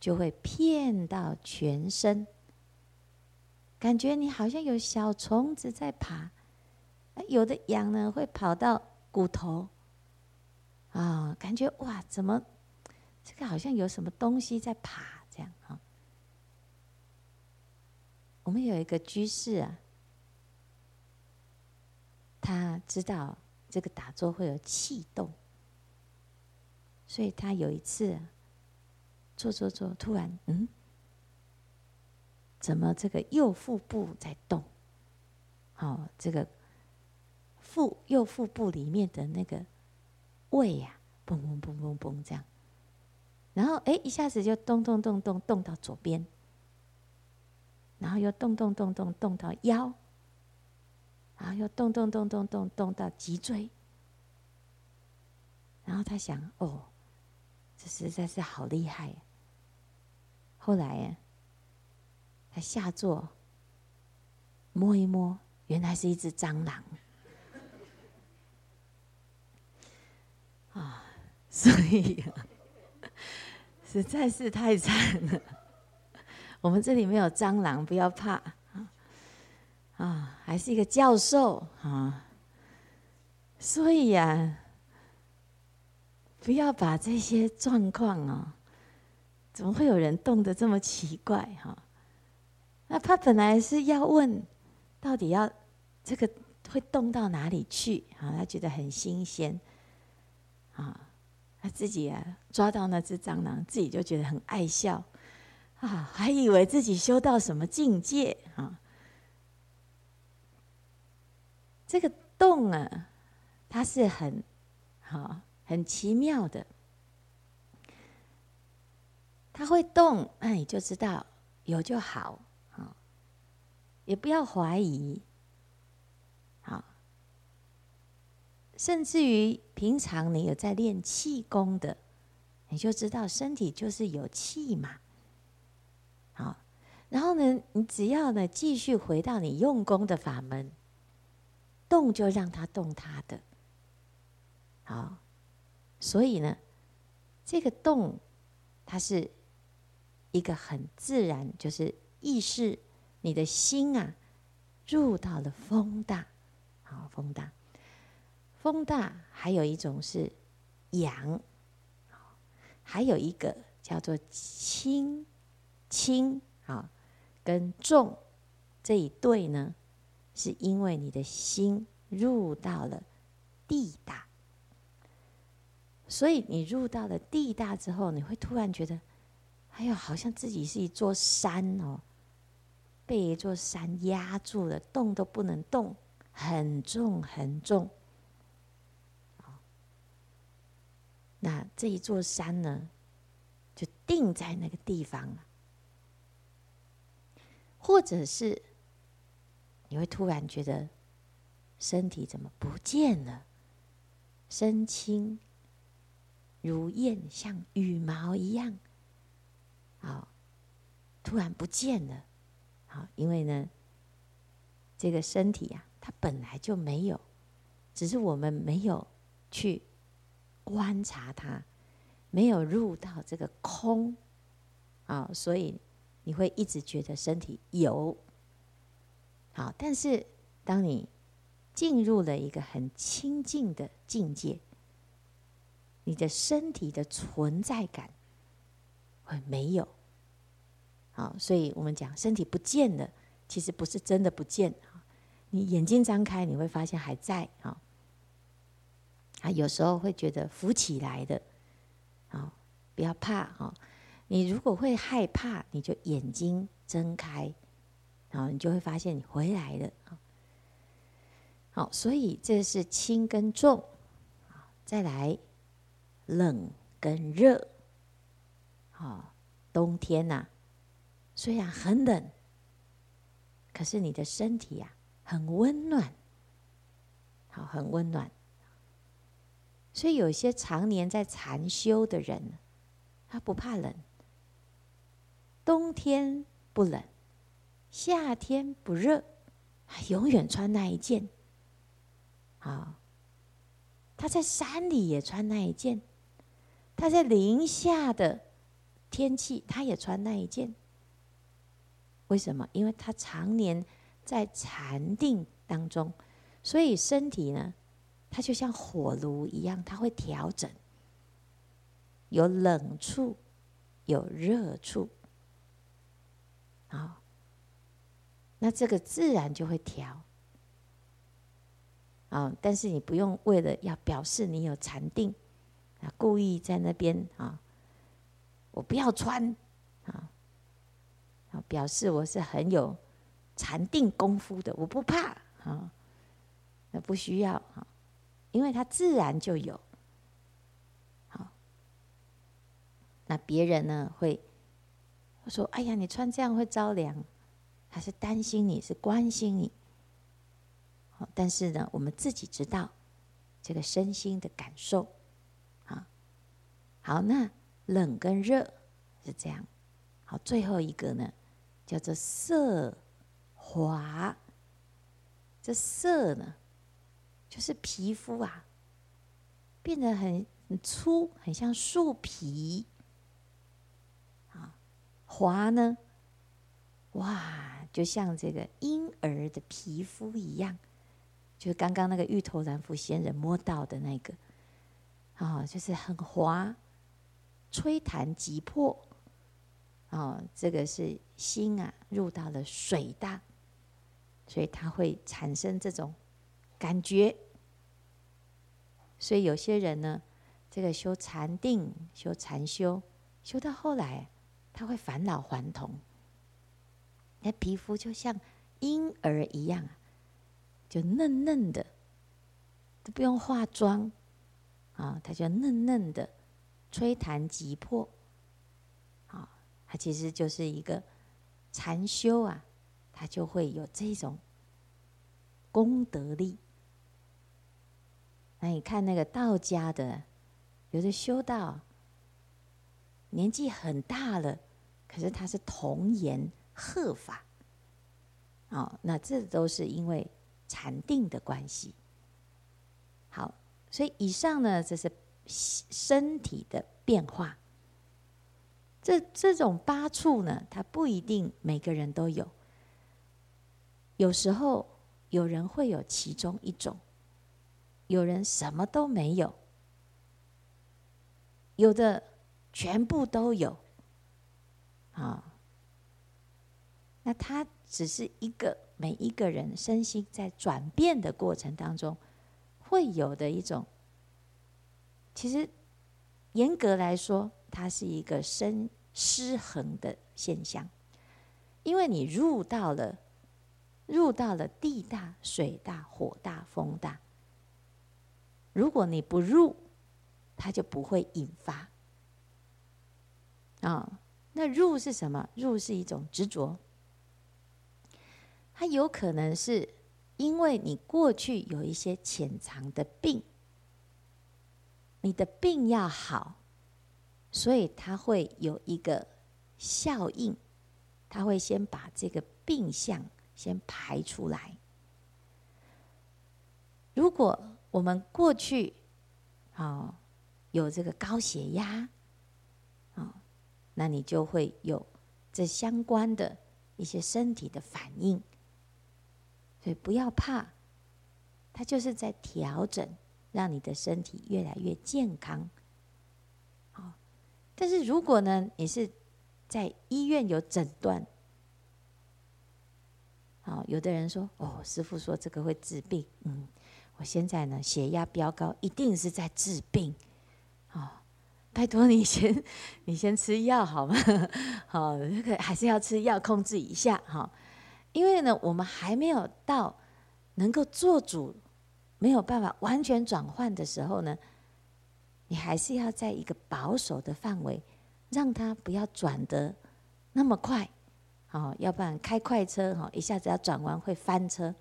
就会骗到全身，感觉你好像有小虫子在爬。有的阳呢，会跑到骨头，啊、感觉哇，怎么这个好像有什么东西在爬这样啊？我们有一个居士啊，他知道这个打坐会有气动。所以他有一次做做做，突然嗯，怎么这个右腹部在动？好，这个腹右腹部里面的那个胃呀、啊，嘣嘣嘣嘣嘣这样，然后哎，一下子就动动动动动到左边，然后又动动动动动到腰，然后又动动动动动动到脊椎，然后他想，哦，这实在是好厉害。后来呀，他下座摸一摸，原来是一只蟑螂。啊，所以，实在是太惨了。我们这里没有蟑螂，不要怕啊。还是一个教授啊。所以呀，不要把这些状况啊，怎么会有人动得这么奇怪哈？那他本来是要问，到底要这个会动到哪里去啊？他觉得很新鲜。啊，他自己啊抓到那只蟑螂，自己就觉得很爱笑，啊，还以为自己修到什么境界啊。这个动啊，它是很好、很奇妙的，它会动，那你就知道有就好，啊，也不要怀疑。甚至于平常你有在练气功的，你就知道身体就是有气嘛。好，然后呢，你只要呢继续回到你用功的法门，动就让它动它的。好，所以呢，这个动它是一个很自然，就是意识你的心啊入到了风大，好，风大。风大，还有一种是阳，还有一个叫做轻，轻啊，跟重这一对呢，是因为你的心入到了地大，所以你入到了地大之后，你会突然觉得，哎呦，好像自己是一座山哦，被一座山压住了，动都不能动，很重很重。那这一座山呢，就定在那个地方了。或者是你会突然觉得身体怎么不见了，身轻如燕，像羽毛一样，好，突然不见了，好，因为呢，这个身体呀，它本来就没有，只是我们没有去。观察它，没有入到这个空，啊，所以你会一直觉得身体有。好，但是当你进入了一个很清净的境界，你的身体的存在感会没有。好，所以我们讲身体不见了，其实不是真的不见。你眼睛张开，你会发现还在啊。啊，有时候会觉得浮起来的，啊，不要怕哈。你如果会害怕，你就眼睛睁开，然后你就会发现你回来了。好，所以这是轻跟重，再来冷跟热。好，冬天呐，虽然很冷，可是你的身体呀很温暖，好，很温暖。所以有些常年在禅修的人，他不怕冷，冬天不冷，夏天不热，他永远穿那一件。啊，他在山里也穿那一件，他在零下的天气他也穿那一件。为什么？因为他常年在禅定当中，所以身体呢，它就像火炉一样，它会调整，有冷处，有热处，好，那这个自然就会调，啊，但是你不用为了要表示你有禅定，啊，故意在那边啊，我不要穿，啊，表示我是很有禅定功夫的，我不怕，啊。那不需要啊，因为它自然就有。好，那别人呢会说：“哎呀，你穿这样会着凉。”他是担心你，是关心你。好，但是呢，我们自己知道这个身心的感受。啊，好，那冷跟热是这样。好，最后一个呢，叫做色滑。这色呢，就是皮肤啊，变得很粗，很像树皮。啊，滑呢，哇，就像这个婴儿的皮肤一样，就是刚刚那个芋头蓝符仙人摸到的那个，啊，就是很滑，吹弹即破。啊，这个是心啊入到了水大。所以它会产生这种感觉，所以有些人呢，这个修禅定、修禅修，修到后来，他会返老还童，那皮肤就像婴儿一样，就嫩嫩的，都不用化妆，啊，他就嫩嫩的，吹弹即破，啊，他其实就是一个禅修啊。他就会有这种功德力。那你看那个道家的，有的修道年纪很大了，可是他是童颜鹤发，哦，那这都是因为禅定的关系。好，所以以上呢，这是身体的变化。这这种八处呢，它不一定每个人都有。有时候有人会有其中一种，有人什么都没有，有的全部都有，啊，那他只是一个每一个人身心在转变的过程当中会有的一种，其实严格来说，它是一个身失衡的现象，因为你入到了。入到了地大、水大、火大、风大。如果你不入，它就不会引发。啊、那入是什么？入是一种执着。它有可能是因为你过去有一些潜藏的病，你的病要好，所以它会有一个效应，它会先把这个病相。先排出来。如果我们过去，啊，有这个高血压，啊，那你就会有这相关的一些身体的反应。所以不要怕，它就是在调整，让你的身体越来越健康。好，但是如果呢，你是在医院有诊断。好，有的人说：“哦，师傅说这个会治病。”嗯，我现在呢，血压飙高，一定是在治病。哦，拜托你先，你先吃药好吗？好，这个还是要吃药控制一下哈。因为呢，我们还没有到能够做主，没有办法完全转换的时候呢，你还是要在一个保守的范围，让它不要转得那么快。好，要不然开快车哈，一下子要转弯会翻车。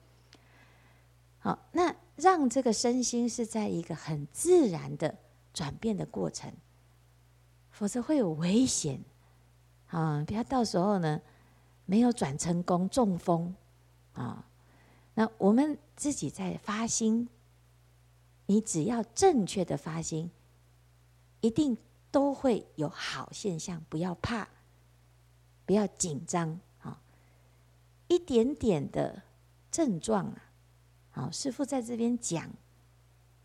好，那让这个身心是在一个很自然的转变的过程，否则会有危险。啊，不要到时候呢没有转成功中风啊。那我们自己在发心，你只要正确的发心，一定都会有好现象，不要怕。不要紧张啊！一点点的症状啊，好，师父在这边讲，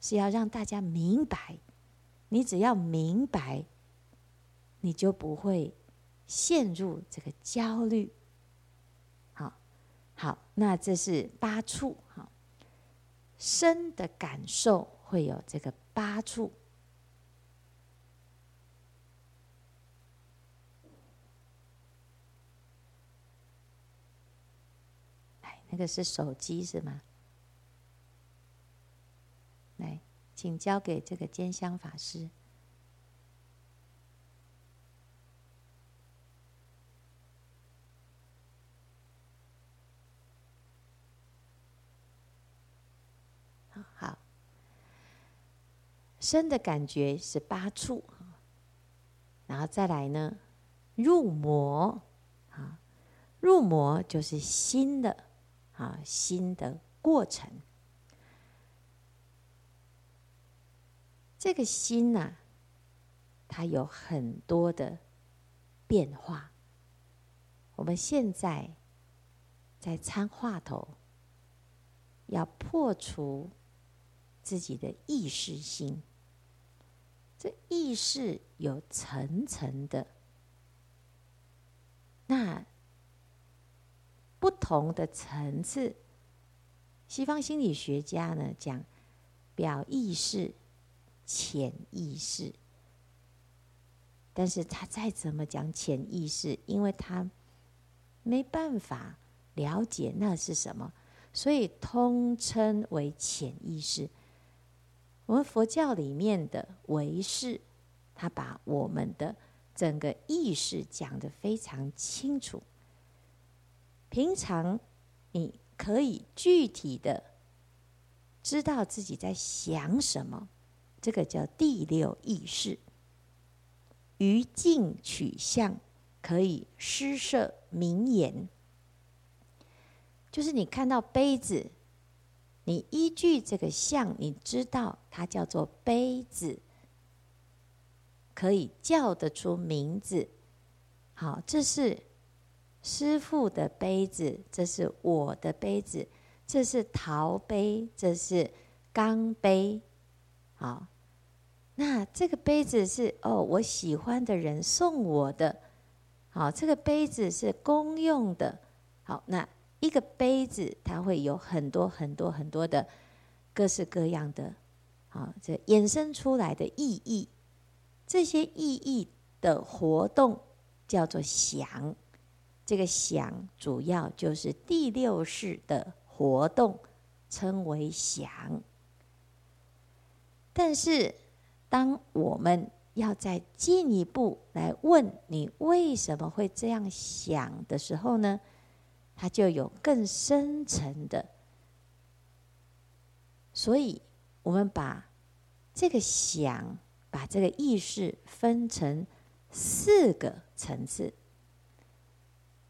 是要让大家明白。你只要明白，你就不会陷入这个焦虑。好，好，那这是八处，好，身的感受会有这个八处。那个是手机是吗？来请交给这个坚香法师。好，身的感觉是八处，然后再来呢，入魔啊，入魔就是心的啊，心的过程。这个心呐、它有很多的变化。我们现在在参话头，要破除自己的意识心。这意识有层层的，那不同的层次，西方心理学家呢讲表意识。潜意识，但是他再怎么讲潜意识，因为他没办法了解那是什么，所以通称为潜意识。我们佛教里面的唯识，他把我们的整个意识讲得非常清楚。平常你可以具体的知道自己在想什么。这个叫第六意识，于境取相，可以施设名言。就是你看到杯子，你依据这个相，你知道它叫做杯子，可以叫得出名字。好，这是师傅的杯子，这是我的杯子，这是陶杯，这是钢杯。好。那这个杯子是哦，我喜欢的人送我的。好，这个杯子是公用的。好，那一个杯子它会有很多很多很多的各式各样的，好，这衍生出来的意义。这些意义的活动叫做想。这个想主要就是第六式的活动，称为想。但是。当我们要再进一步来问你为什么会这样想的时候呢，它就有更深层的。所以，我们把这个想，把这个意识分成四个层次：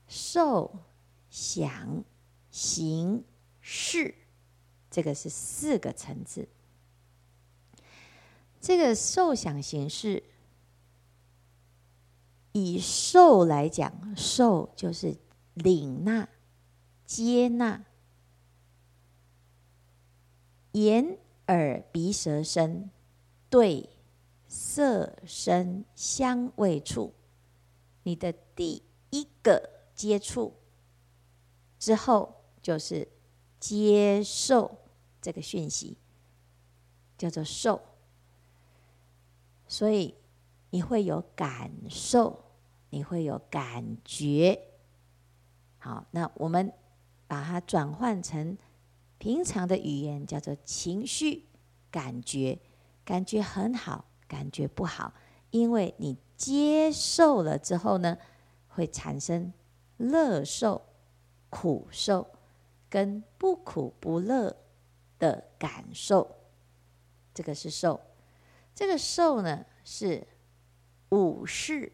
受、想、行、识，这个是四个层次。这个受想行识，以受来讲，受就是领纳、接纳，眼、耳、鼻、舌、身对色、声、香、味、触，你的第一个接触之后，就是接受这个讯息，叫做受。所以你会有感受，你会有感觉。好，那我们把它转换成平常的语言，叫做情绪、感觉。感觉很好，感觉不好，因为你接受了之后呢，会产生乐受、苦受跟不苦不乐的感受。这个是受。这个受呢，是五识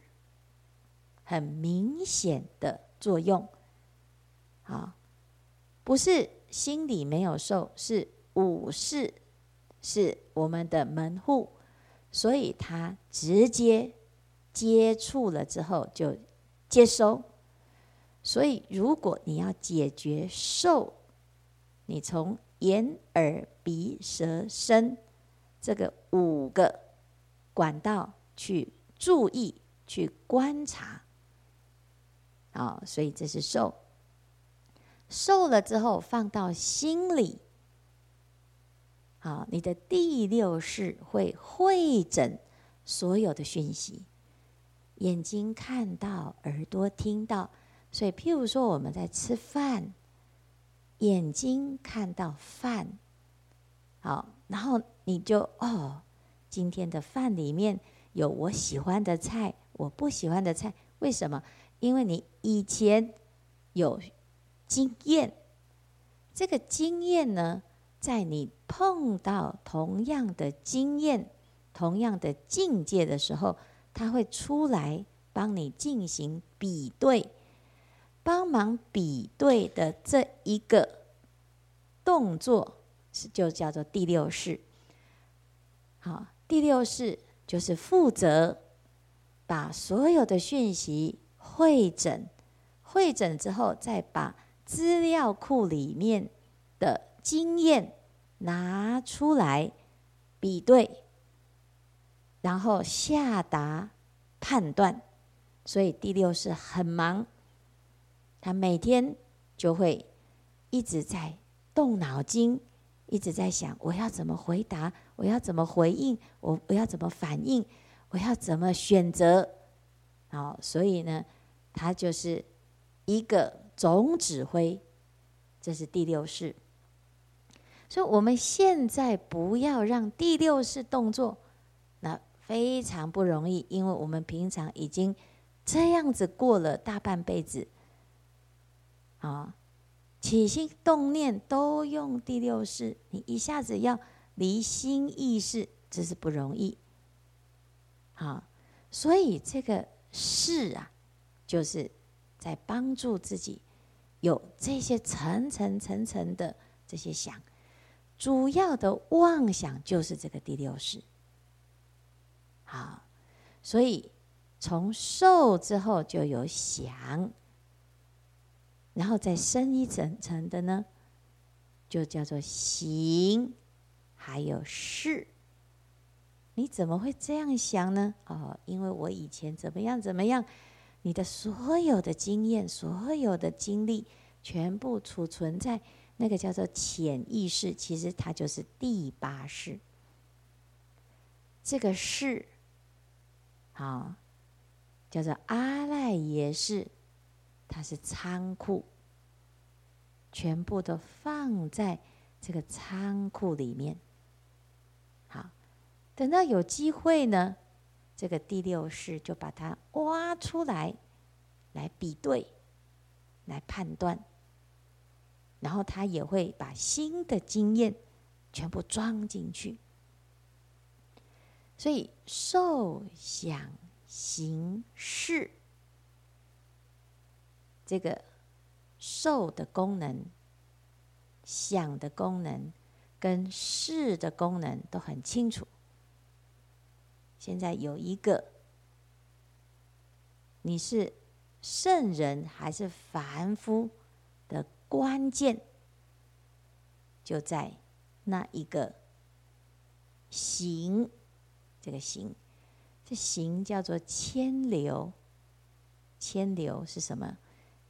很明显的作用，啊，不是心里没有受，是五识是我们的门户，所以他直接接触了之后就接收。所以如果你要解决受，你从眼、耳、鼻、舌、身。这个五个管道去注意、去观察，啊，所以这是受。受了之后放到心里，好，你的第六识会会诊所有的讯息，眼睛看到，耳朵听到，所以譬如说我们在吃饭，眼睛看到饭，好。然后你就哦，今天的饭里面有我喜欢的菜，我不喜欢的菜，为什么？因为你以前有经验，这个经验呢，在你碰到同样的经验、同样的境界的时候，它会出来帮你进行比对，帮忙比对的这一个动作是就叫做第六式。好，第六式就是负责把所有的讯息会诊，会诊之后再把资料库里面的。经验拿出来比对，然后下达判断。所以第六识很忙，他每天就会一直在动脑筋，一直在想：我要怎么回答？我要怎么回应？我我要怎么反应？我要怎么选择？好，所以呢，他就是一个总指挥，这是第六式。所以我们现在不要让第六式动作，那非常不容易，因为我们平常已经这样子过了大半辈子，啊，起心动念都用第六识，你一下子要离心意识，这是不容易。好，所以这个识啊，就是在帮助自己有这些层层层层的这些想。主要的妄想就是这个第六识，好，所以从受之后就有想，然后再深一层层的呢，就叫做行，还有识。你怎么会这样想呢？哦，因为我以前怎么样怎么样，你的所有的经验、所有的经历，全部储存在。那个叫做潜意识，其实它就是第八识。这个是，好，叫做阿赖耶识，它是仓库，全部都放在这个仓库里面。好，等到有机会呢，这个第六识就把它挖出来，来比对，来判断。然后他也会把新的经验全部装进去，所以受想行识这个受的功能、想的功能跟识的功能都很清楚。现在有一个，你是圣人还是凡夫的？关键就在那一个行，这个行，这行叫做牵流。牵流是什么？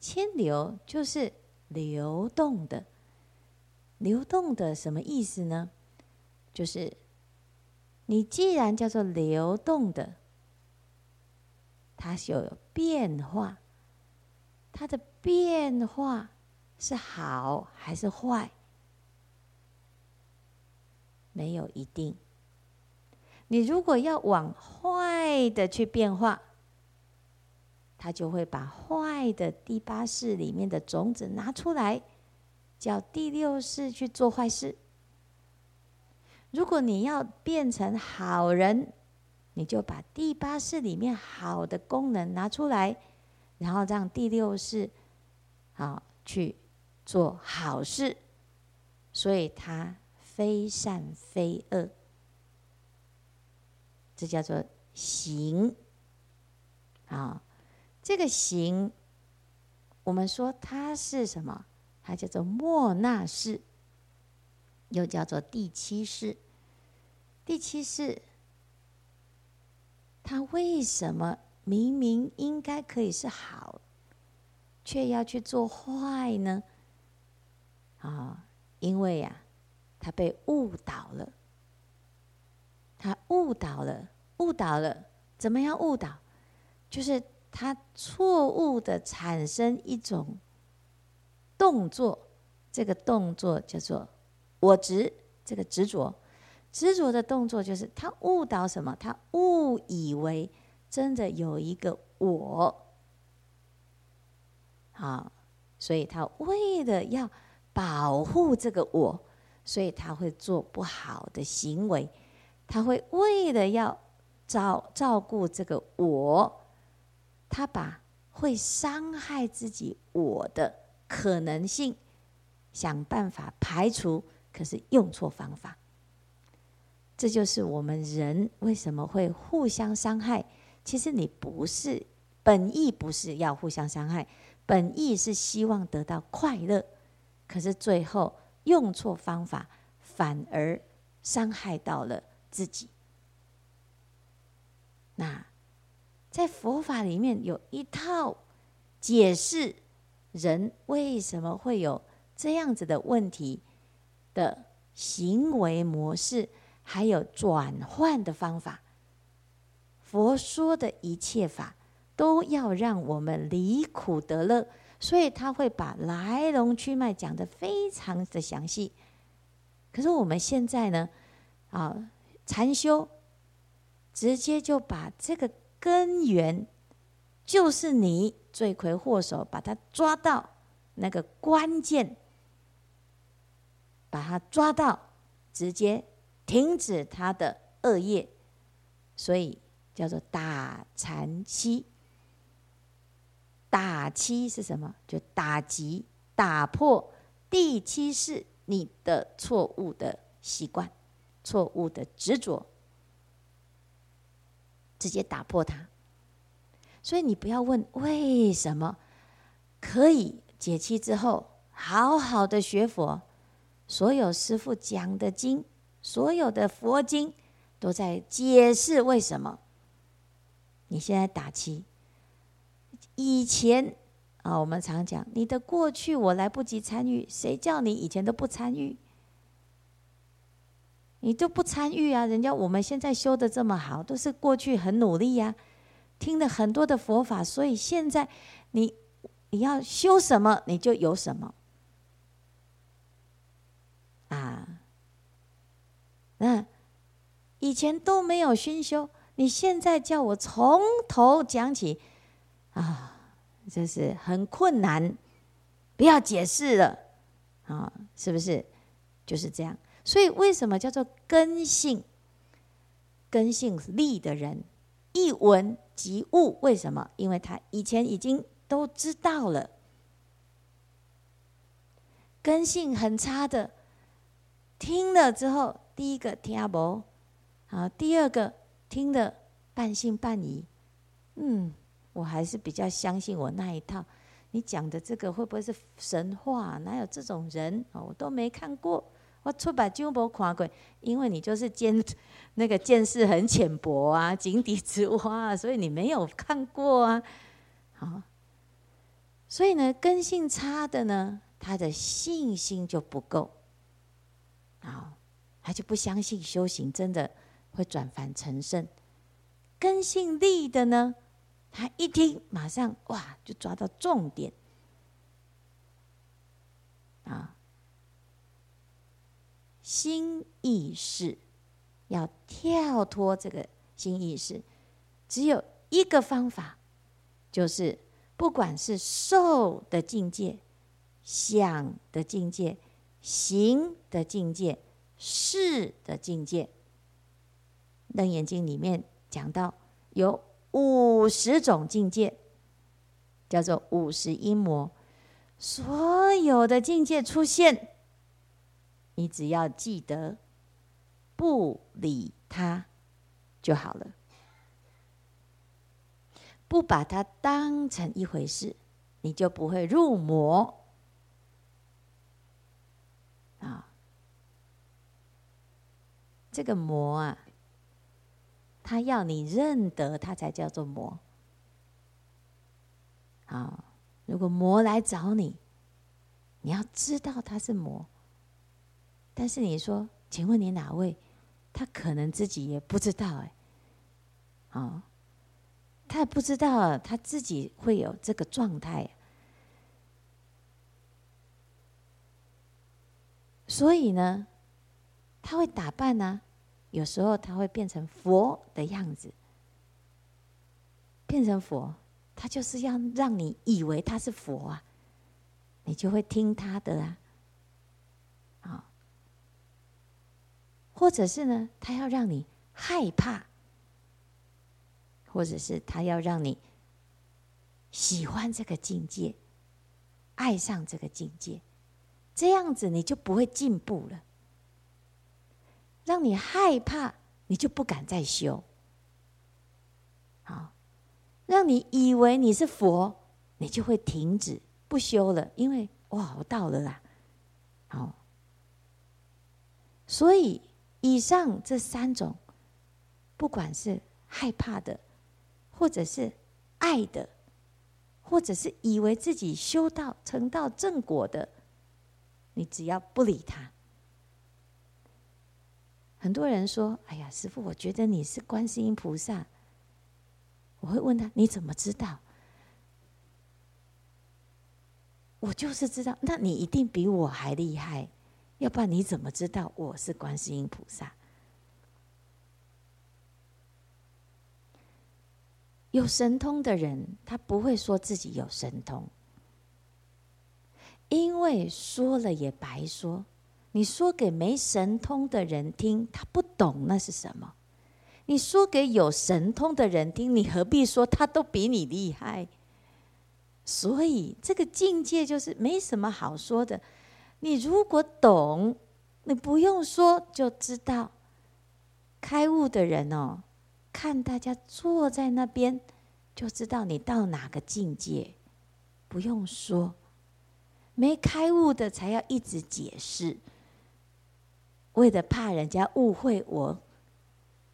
迁流就是流动的。流动的什么意思呢？就是你既然叫做流动的，它是有变化，它的变化。是好还是坏？没有一定。你如果要往坏的去变化，他就会把坏的第八识里面的种子拿出来，叫第六识去做坏事。如果你要变成好人，你就把第八识里面好的功能拿出来，然后让第六识好去。做好事，所以它非善非恶，这叫做行。啊，这个行，我们说它是什么？它叫做莫那式，又叫做第七式。第七式，它为什么明明应该可以是好，却要去做坏呢？啊、因为呀、啊，他被误导了，他误导了，误导了，怎么样误导？就是他错误的产生一种动作，这个动作叫做我执，这个执着，执着的动作就是他误导什么？他误以为真的有一个我，好，所以他为了要保护这个我，所以他会做不好的行为，他会为了要照照顾这个我，他把会伤害自己我的可能性想办法排除，可是用错方法。这就是我们人为什么会互相伤害。其实你不是本意，不是要互相伤害，本意是希望得到快乐。可是最后用错方法，反而伤害到了自己。那在佛法里面有一套解释人为什么会有这样子的问题的行为模式。还有转换的方法，佛说的一切法都要让我们离苦得乐，所以他会把来龙去脉讲得非常的详细。可是我们现在呢，啊，禅修直接就把这个根源，就是你罪魁祸首，把它抓到那个关键，把它抓到，直接。停止他的恶业，所以叫做打禅七。打七是什么？就打击、打破第七是你的错误的习惯、错误的执着，直接打破它。所以你不要问为什么可以解七之后好好的学佛，所有师父讲的经。所有的佛经都在解释为什么你现在打七。以前啊，我们常讲你的过去我来不及参与，谁叫你以前都不参与？你都不参与啊！人家我们现在修得这么好，都是过去很努力呀，听了很多的佛法，所以现在你你要修什么，你就有什么啊。那以前都没有熏修，你现在叫我从头讲起啊，这是很困难，不要解释了啊，是不是？就是这样。所以为什么叫做根性？根性利的人一闻即悟，为什么？因为他以前已经都知道了。根性很差的，听了之后。第一个听不，好，第二个听的半信半疑，嗯，我还是比较相信我那一套。你讲的这个会不会是神话？哪有这种人？我都没看过，我出版就没看过，因为你就是见 那个见识很浅薄啊，井底之蛙，所以你没有看过啊。好，所以呢，根性差的呢，他的信心就不够。好。他就不相信修行真的会转凡成圣，根性利的呢，他一听马上哇就抓到重点啊，心意识要跳脱这个心意识，只有一个方法，就是不管是受的境界、想的境界、行的境界。事的境界，《楞严经》里面讲到有五十种境界，叫做五十因魔。所有的境界出现，你只要记得不理他就好了，不把它当成一回事，你就不会入魔啊。这个魔啊，他要你认得，他才叫做魔。啊，如果魔来找你，你要知道他是魔。但是你说，请问你哪位？他可能自己也不知道哎。哦，他也不知道他自己会有这个状态。所以呢，他会打扮呢、有时候他会变成佛的样子，变成佛，他就是要让你以为他是佛啊，你就会听他的，啊，或者是呢，他要让你害怕，或者是他要让你喜欢这个境界，爱上这个境界，这样子你就不会进步了。让你害怕，你就不敢再修。好，让你以为你是佛，你就会停止不修了，因为哇，我到了啦。好，所以以上这三种，不管是害怕的，或者是爱的，或者是以为自己修道成道正果的，你只要不理他。很多人说：“哎呀，师父，我觉得你是观世音菩萨。”我会问他：“你怎么知道？”我就是知道，那你一定比我还厉害，要不然你怎么知道我是观世音菩萨？有神通的人，他不会说自己有神通，因为说了也白说。你说给没神通的人听，他不懂那是什么；你说给有神通的人听，你何必说他都比你厉害？所以这个境界就是没什么好说的。你如果懂，你不用说就知道。开悟的人哦，看大家坐在那边，就知道你到哪个境界，不用说。没开悟的才要一直解释。为了怕人家误会我，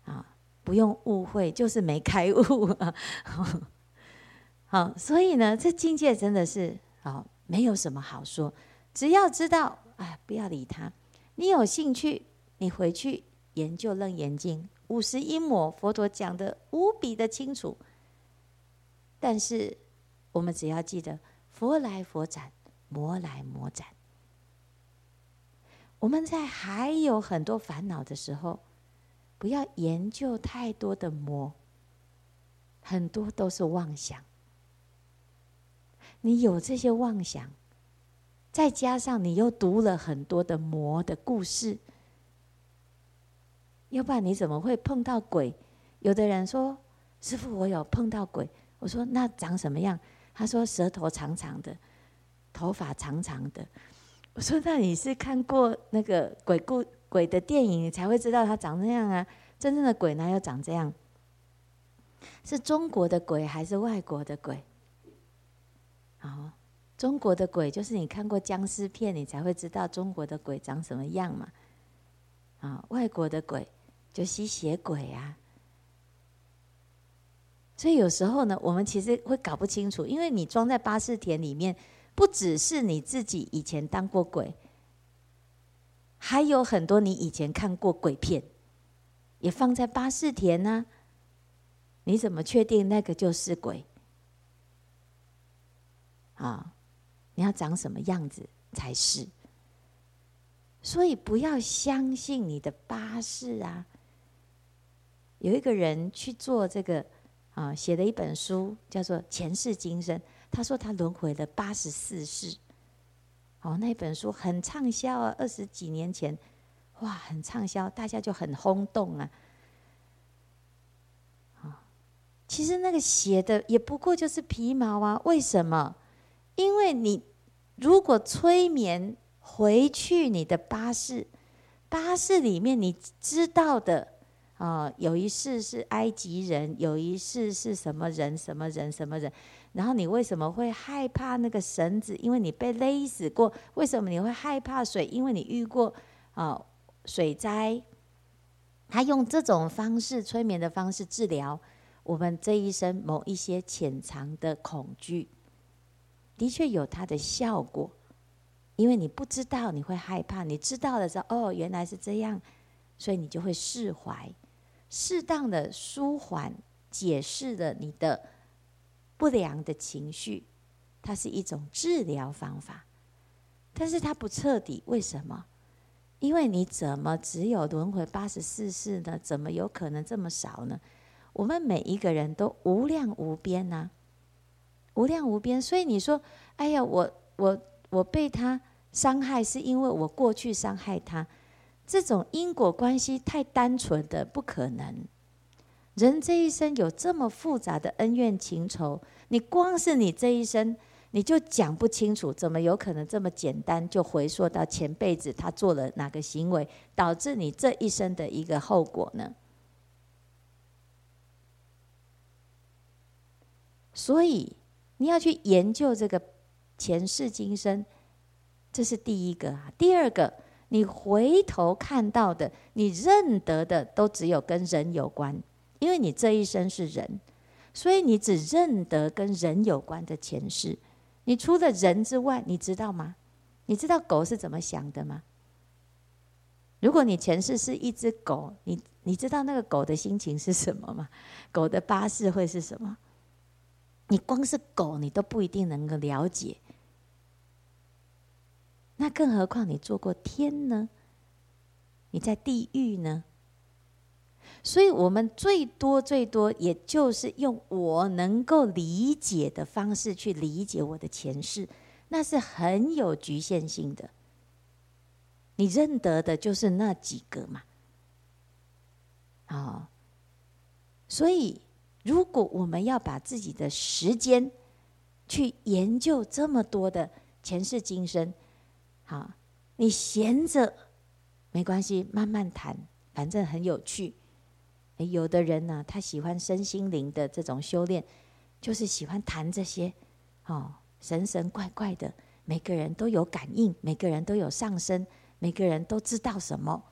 啊，不用误会，就是没开悟啊。好，所以呢，这境界真的是啊，没有什么好说。只要知道，哎，不要理他。你有兴趣，你回去研究《楞严经》，五十一抹佛陀讲的无比的清楚。但是我们只要记得，佛来佛斩，魔来魔斩。我们在还有很多烦恼的时候，不要研究太多的魔，很多都是妄想。你有这些妄想，再加上你又读了很多的魔的故事，要不然你怎么会碰到鬼？有的人说：“师傅，我有碰到鬼。”我说：“那长什么样？”他说：“舌头长长的，头发长长的。”我说：“那你是看过那个鬼故鬼的电影，你才会知道他长那样啊？真正的鬼哪有长这样？是中国的鬼还是外国的鬼？好，中国的鬼就是你看过僵尸片，你才会知道中国的鬼长什么样嘛。啊，外国的鬼就吸血鬼啊。所以有时候呢，我们其实会搞不清楚，因为你装在巴士田里面。”不只是你自己以前当过鬼，还有很多你以前看过鬼片，也放在巴士田呢。你怎么确定那个就是鬼？啊，你要长什么样子才是？所以不要相信你的巴士啊。有一个人去做这个啊，写了一本书，叫做《前世今生》。他说他轮回了八十四世，哦，那本书很畅销啊，二十几年前，哇，很畅销，大家就很轰动啊。其实那个写的也不过就是皮毛啊，为什么？因为你如果催眠回去你的巴士，巴士里面你知道的啊，有一世是埃及人，有一世是什么人，什么人，什么人。然后你为什么会害怕那个绳子？因为你被勒死过。为什么你会害怕水？因为你遇过啊水灾。他用这种方式催眠的方式治疗我们这一生某一些潜藏的恐惧，的确有它的效果。因为你不知道你会害怕，你知道的时候，哦，原来是这样，所以你就会释怀，适当的舒缓，解释了你的。不良的情绪，它是一种治疗方法，但是它不彻底。为什么？因为你怎么只有轮回八十四世呢？怎么有可能这么少呢？我们每一个人都无量无边呐、啊，无量无边。所以你说，哎呀，我我我被他伤害，是因为我过去伤害他，这种因果关系太单纯的不可能。人这一生有这么复杂的恩怨情仇，你光是你这一生你就讲不清楚，怎么有可能这么简单就回溯到前辈子他做了哪个行为，导致你这一生的一个后果呢？所以你要去研究这个前世今生，这是第一个啊。第二个，你回头看到的，你认得的都只有跟人有关。因为你这一生是人，所以你只认得跟人有关的前世。你除了人之外，你知道吗？你知道狗是怎么想的吗？如果你前世是一只狗，你你知道那个狗的心情是什么吗？狗的八识会是什么？你光是狗，你都不一定能够了解。那更何况你做过天呢？你在地狱呢？所以，我们最多最多，也就是用我能够理解的方式去理解我的前世，那是很有局限性的。你认得的就是那几个嘛。啊，所以，如果我们要把自己的时间去研究这么多的前世今生，好，你闲着没关系，慢慢谈，反正很有趣。有的人呢、他喜欢身心灵的这种修炼，就是喜欢谈这些，哦，神神怪怪的。每个人都有感应，每个人都有上升，每个人都知道什么。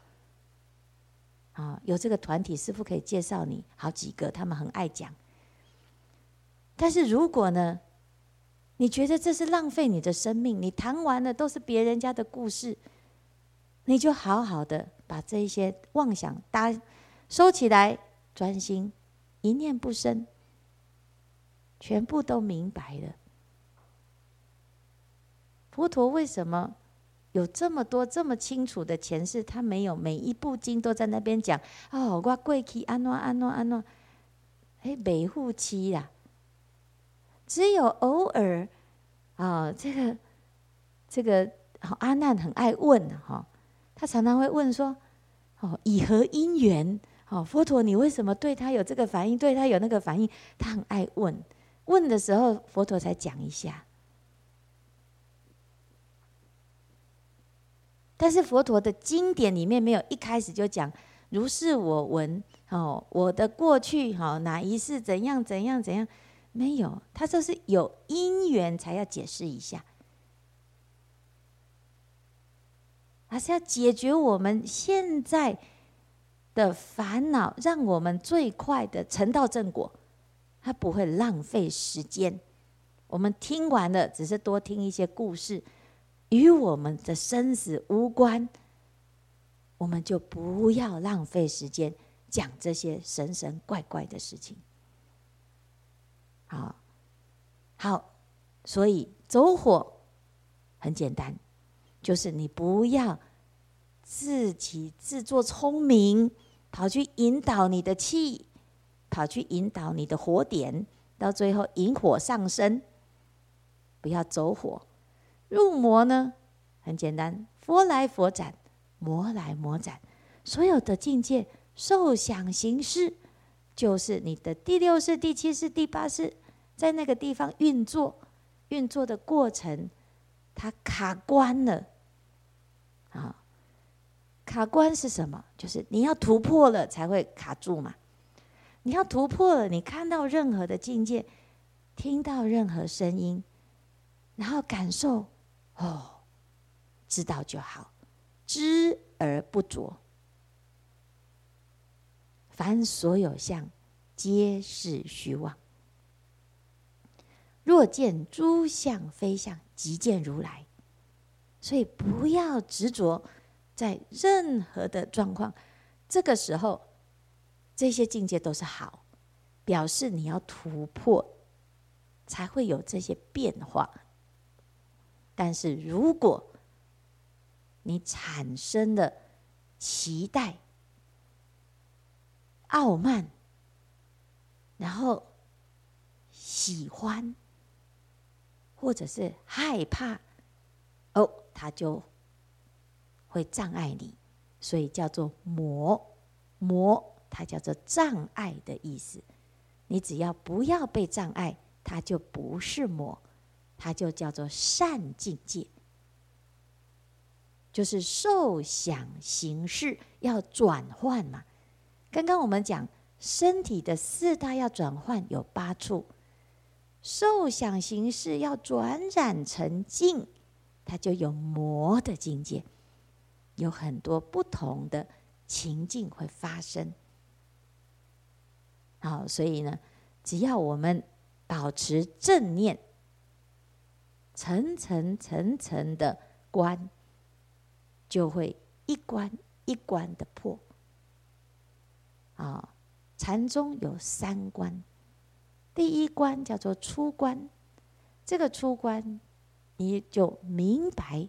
啊、有这个团体，师傅可以介绍你好几个，他们很爱讲。但是如果呢，你觉得这是浪费你的生命，你谈完了都是别人家的故事，你就好好的把这一些妄想搭。收起来，专心，一念不生，全部都明白了。佛陀为什么有这么多这么清楚的前世？他没有每一部经都在那边讲哦，我过去安诺安诺安诺，哎，维护期呀。只有偶尔啊，这个这个阿难很爱问哈，他常常会问说：哦，以何因缘？哦，佛陀，你为什么对他有这个反应？对他有那个反应？他很爱问，问的时候佛陀才讲一下。但是佛陀的经典里面没有一开始就讲如是我闻，哦，我的过去，哈，哪一世怎样怎样怎样，没有，他说是有因缘才要解释一下，而是要解决我们现在。的烦恼，让我们最快的成道正果，他不会浪费时间。我们听完了，只是多听一些故事，与我们的生死无关，我们就不要浪费时间讲这些神神怪怪的事情。好，好，所以走火很简单，就是你不要自己自作聪明。跑去引导你的气，跑去引导你的火点，到最后引火上身。不要走火。入魔呢，很简单，佛来佛斩，魔来魔斩。所有的境界，受想行识，就是你的第六识、第七识、第八识，在那个地方运作，运作的过程，它卡关了，啊。卡关是什么？就是你要突破了才会卡住嘛。你要突破了，你看到任何的境界，听到任何声音，然后感受，哦，知道就好，知而不着。凡所有相，皆是虚妄。若见诸相非相，即见如来。所以不要执着。在任何的状况，这个时候，这些境界都是好，表示你要突破，才会有这些变化。但是如果你产生的期待、傲慢，然后喜欢，或者是害怕，哦，它就会障碍你，所以叫做魔。魔，它叫做障碍的意思。你只要不要被障碍，它就不是魔，它就叫做善境界。就是受想行识要转换嘛。刚刚我们讲身体的四大要转换有八处，受想行识要转染成净，它就有魔的境界，有很多不同的情境会发生。好，所以呢，只要我们保持正念，层层层层的关。就会一关一关的破。啊，禅宗有三关，第一关叫做出关，这个出关你就明白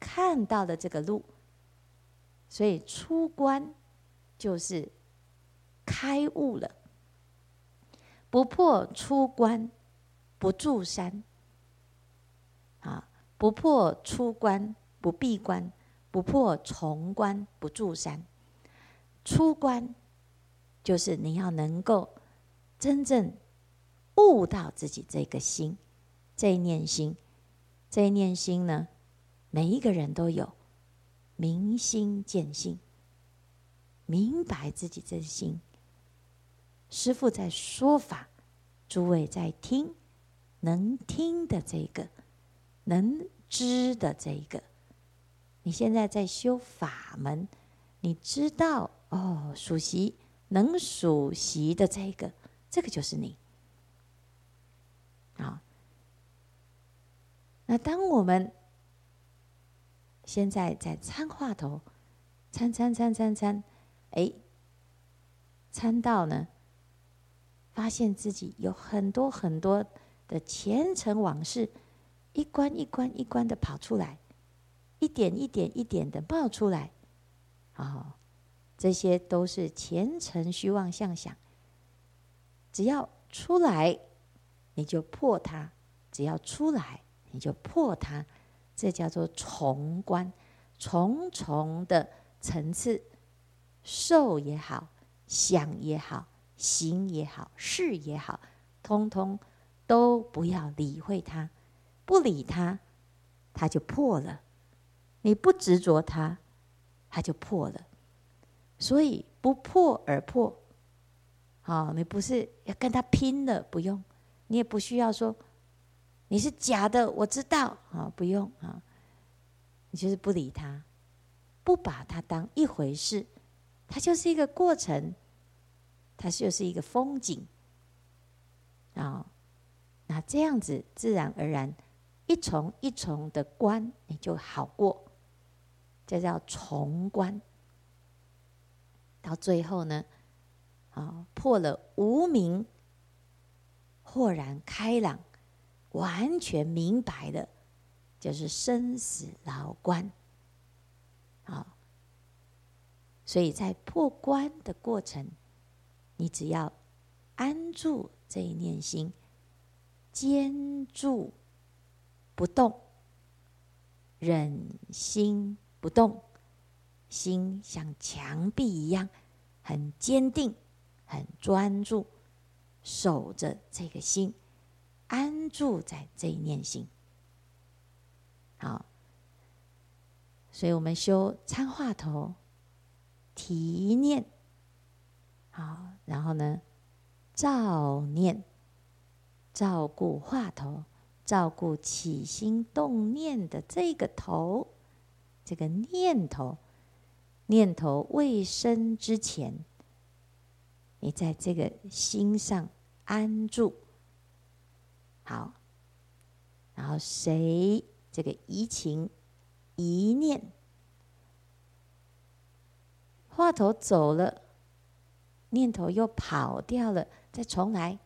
看到了这个路，所以出关就是开悟了。不破出关，不住山。不破出关，不闭关。不破重关，不住山。出关就是你要能够真正悟到自己这个心，这一念心，这一念心呢，每一个人都有明心见性，明白自己这心。师父在说法，诸位在听，能听的这个，能知的这一个。你现在在修法门，你知道哦，属习能属习的这个，这个就是你。啊，那当我们现在在参话头，参参参参参，哎，参到呢，发现自己有很多很多的前尘往事，一关一关一关的跑出来。一点一点一点的冒出来，哦，这些都是前尘虚妄相想。只要出来，你就破它；只要出来，你就破它。这叫做重观，重重的层次，受也好，想也好，行也好，事也好，通通都不要理会它，不理它，它就破了。你不执着它，它就破了。所以不破而破，好，你不是要跟他拼了，不用。你也不需要说你是假的，我知道啊，不用啊。你就是不理他，不把它当一回事，它就是一个过程，它就是一个风景啊。那这样子自然而然一重一重的关，你就好过。这叫重关，到最后呢，啊，破了无明，豁然开朗，完全明白了，就是生死牢关。好，所以在破关的过程，你只要安住这一念心，坚住不动，忍心。不动，心像墙壁一样，很坚定，很专注，守着这个心，安住在这一念心。好，所以我们修参话头，提念，好，然后呢，照念，照顾话头，照顾起心动念的这个头。这个念头，念头未生之前，你在这个心上安住，好，然后谁这个移情一念，话头走了，念头又跑掉了，再重来，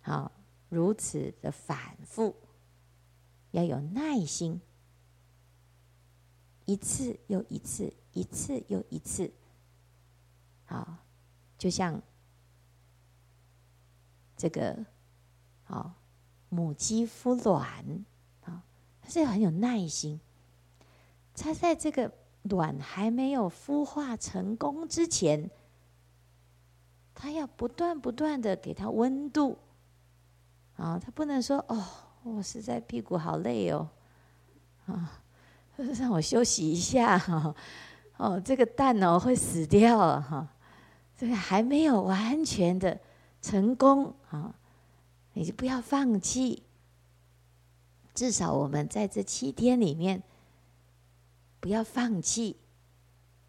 好，如此的反复，要有耐心。一次又一次，一次又一次，好，就像这个，好，母鸡孵卵，啊，它是很有耐心。它在这个卵还没有孵化成功之前，它要不断不断的给它温度，啊，他不能说哦，我实在屁股好累哦，啊。让我休息一下哈，哦，这个蛋哦会死掉哈，这个还没有完全的成功啊，你就不要放弃。至少我们在这七天里面，不要放弃，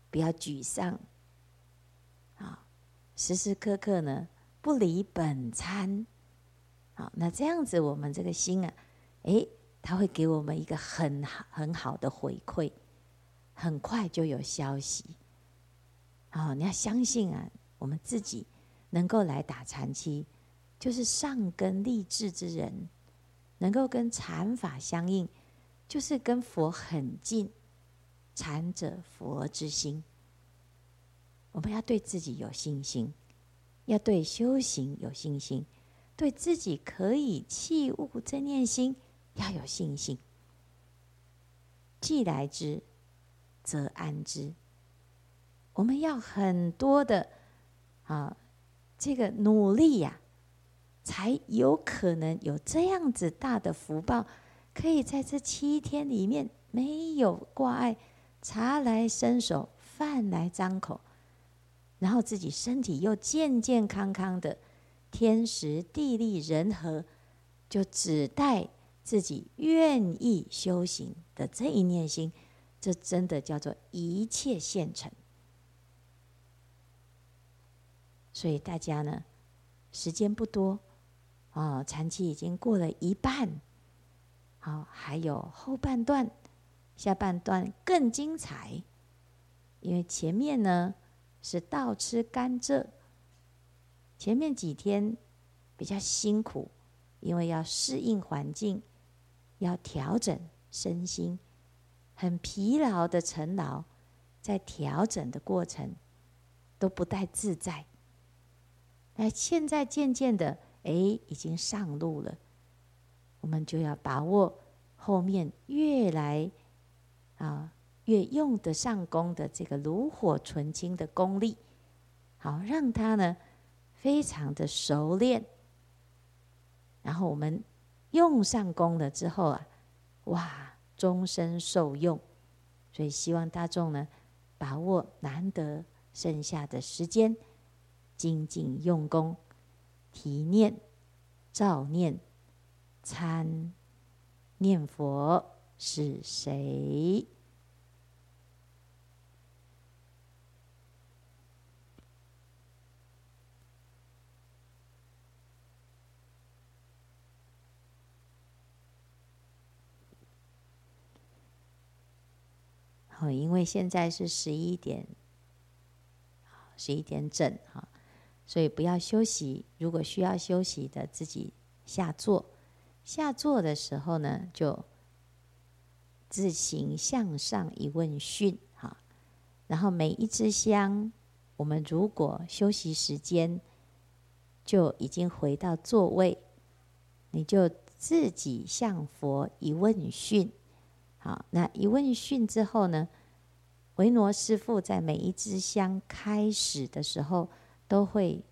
不要沮丧，啊，时时刻刻呢不离本参，好，那这样子我们这个心啊，诶。他会给我们一个很好很好的回馈，很快就有消息。哦，你要相信啊，我们自己能够来打禅七，就是上根立志之人，能够跟禅法相应，就是跟佛很近。禅者佛之心，我们要对自己有信心，要对修行有信心，对自己可以弃物这念心。要有信心，既来之，则安之。我们要很多的啊，这个努力呀、才有可能有这样子大的福报，可以在这七天里面没有挂碍，茶来伸手，饭来张口，然后自己身体又健健康康的，天时地利人和，就只待。自己愿意修行的这一念心，这真的叫做一切现成。所以大家呢，时间不多啊，禅期已经过了一半，好，还有后半段，下半段更精彩。因为前面呢是倒吃甘蔗，前面几天比较辛苦，因为要适应环境。要调整身心，很疲劳的陈劳，在调整的过程都不太自在。那现在渐渐的，哎，已经上路了，我们就要把握后面越来啊越用得上功的这个炉火纯青的功力，好让它呢非常的熟练，然后我们。用上功了之后啊，哇，终身受用，所以希望大众呢，把握难得剩下的时间，精进用功，提念、照念、参念佛是谁？因为现在是十一点，十一点整哈，所以不要休息。如果需要休息的，自己下坐。下坐的时候呢，就自行向上一问讯哈。然后每一支香，我们如果休息时间就已经回到座位，你就自己向佛一问讯。好，那一问讯之后呢，维罗师傅在每一支香开始的时候，都会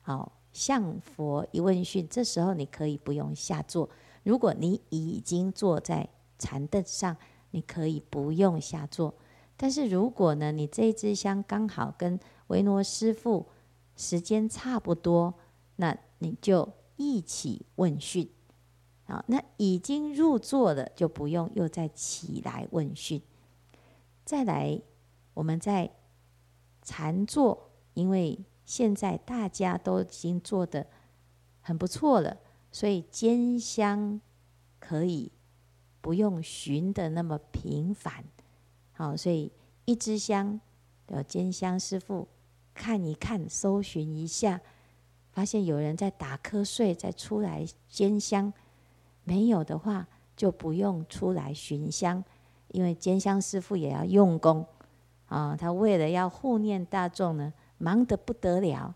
好向佛一问讯。这时候你可以不用下坐，如果你已经坐在禅凳上，你可以不用下坐。但是如果呢，你这一支香刚好跟维罗师傅时间差不多，那你就一起问讯。好，那已经入座的，就不用又再起来问讯。再来，我们在禅坐，因为现在大家都已经做得很不错了，所以煎香可以不用寻的那么频繁。好，所以一支香，有尖香师傅看一看，搜寻一下，发现有人在打瞌睡，再出来煎香。没有的话，就不用出来寻香，因为煎香师傅也要用功啊，他为了要护念大众呢，忙得不得了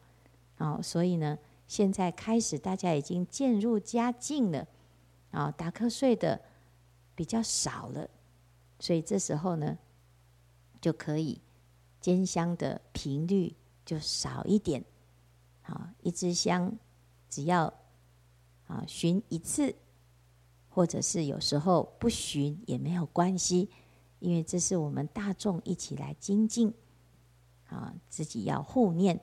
啊，所以呢，现在开始大家已经渐入佳境了啊，打瞌睡的比较少了，所以这时候呢，就可以煎香的频率就少一点，啊，一支香只要啊熏一次。或者是有时候不循也没有关系，因为这是我们大众一起来精进，啊，自己要护念。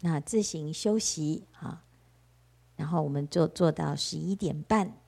那自行休息啊，然后我们就做到十一点半。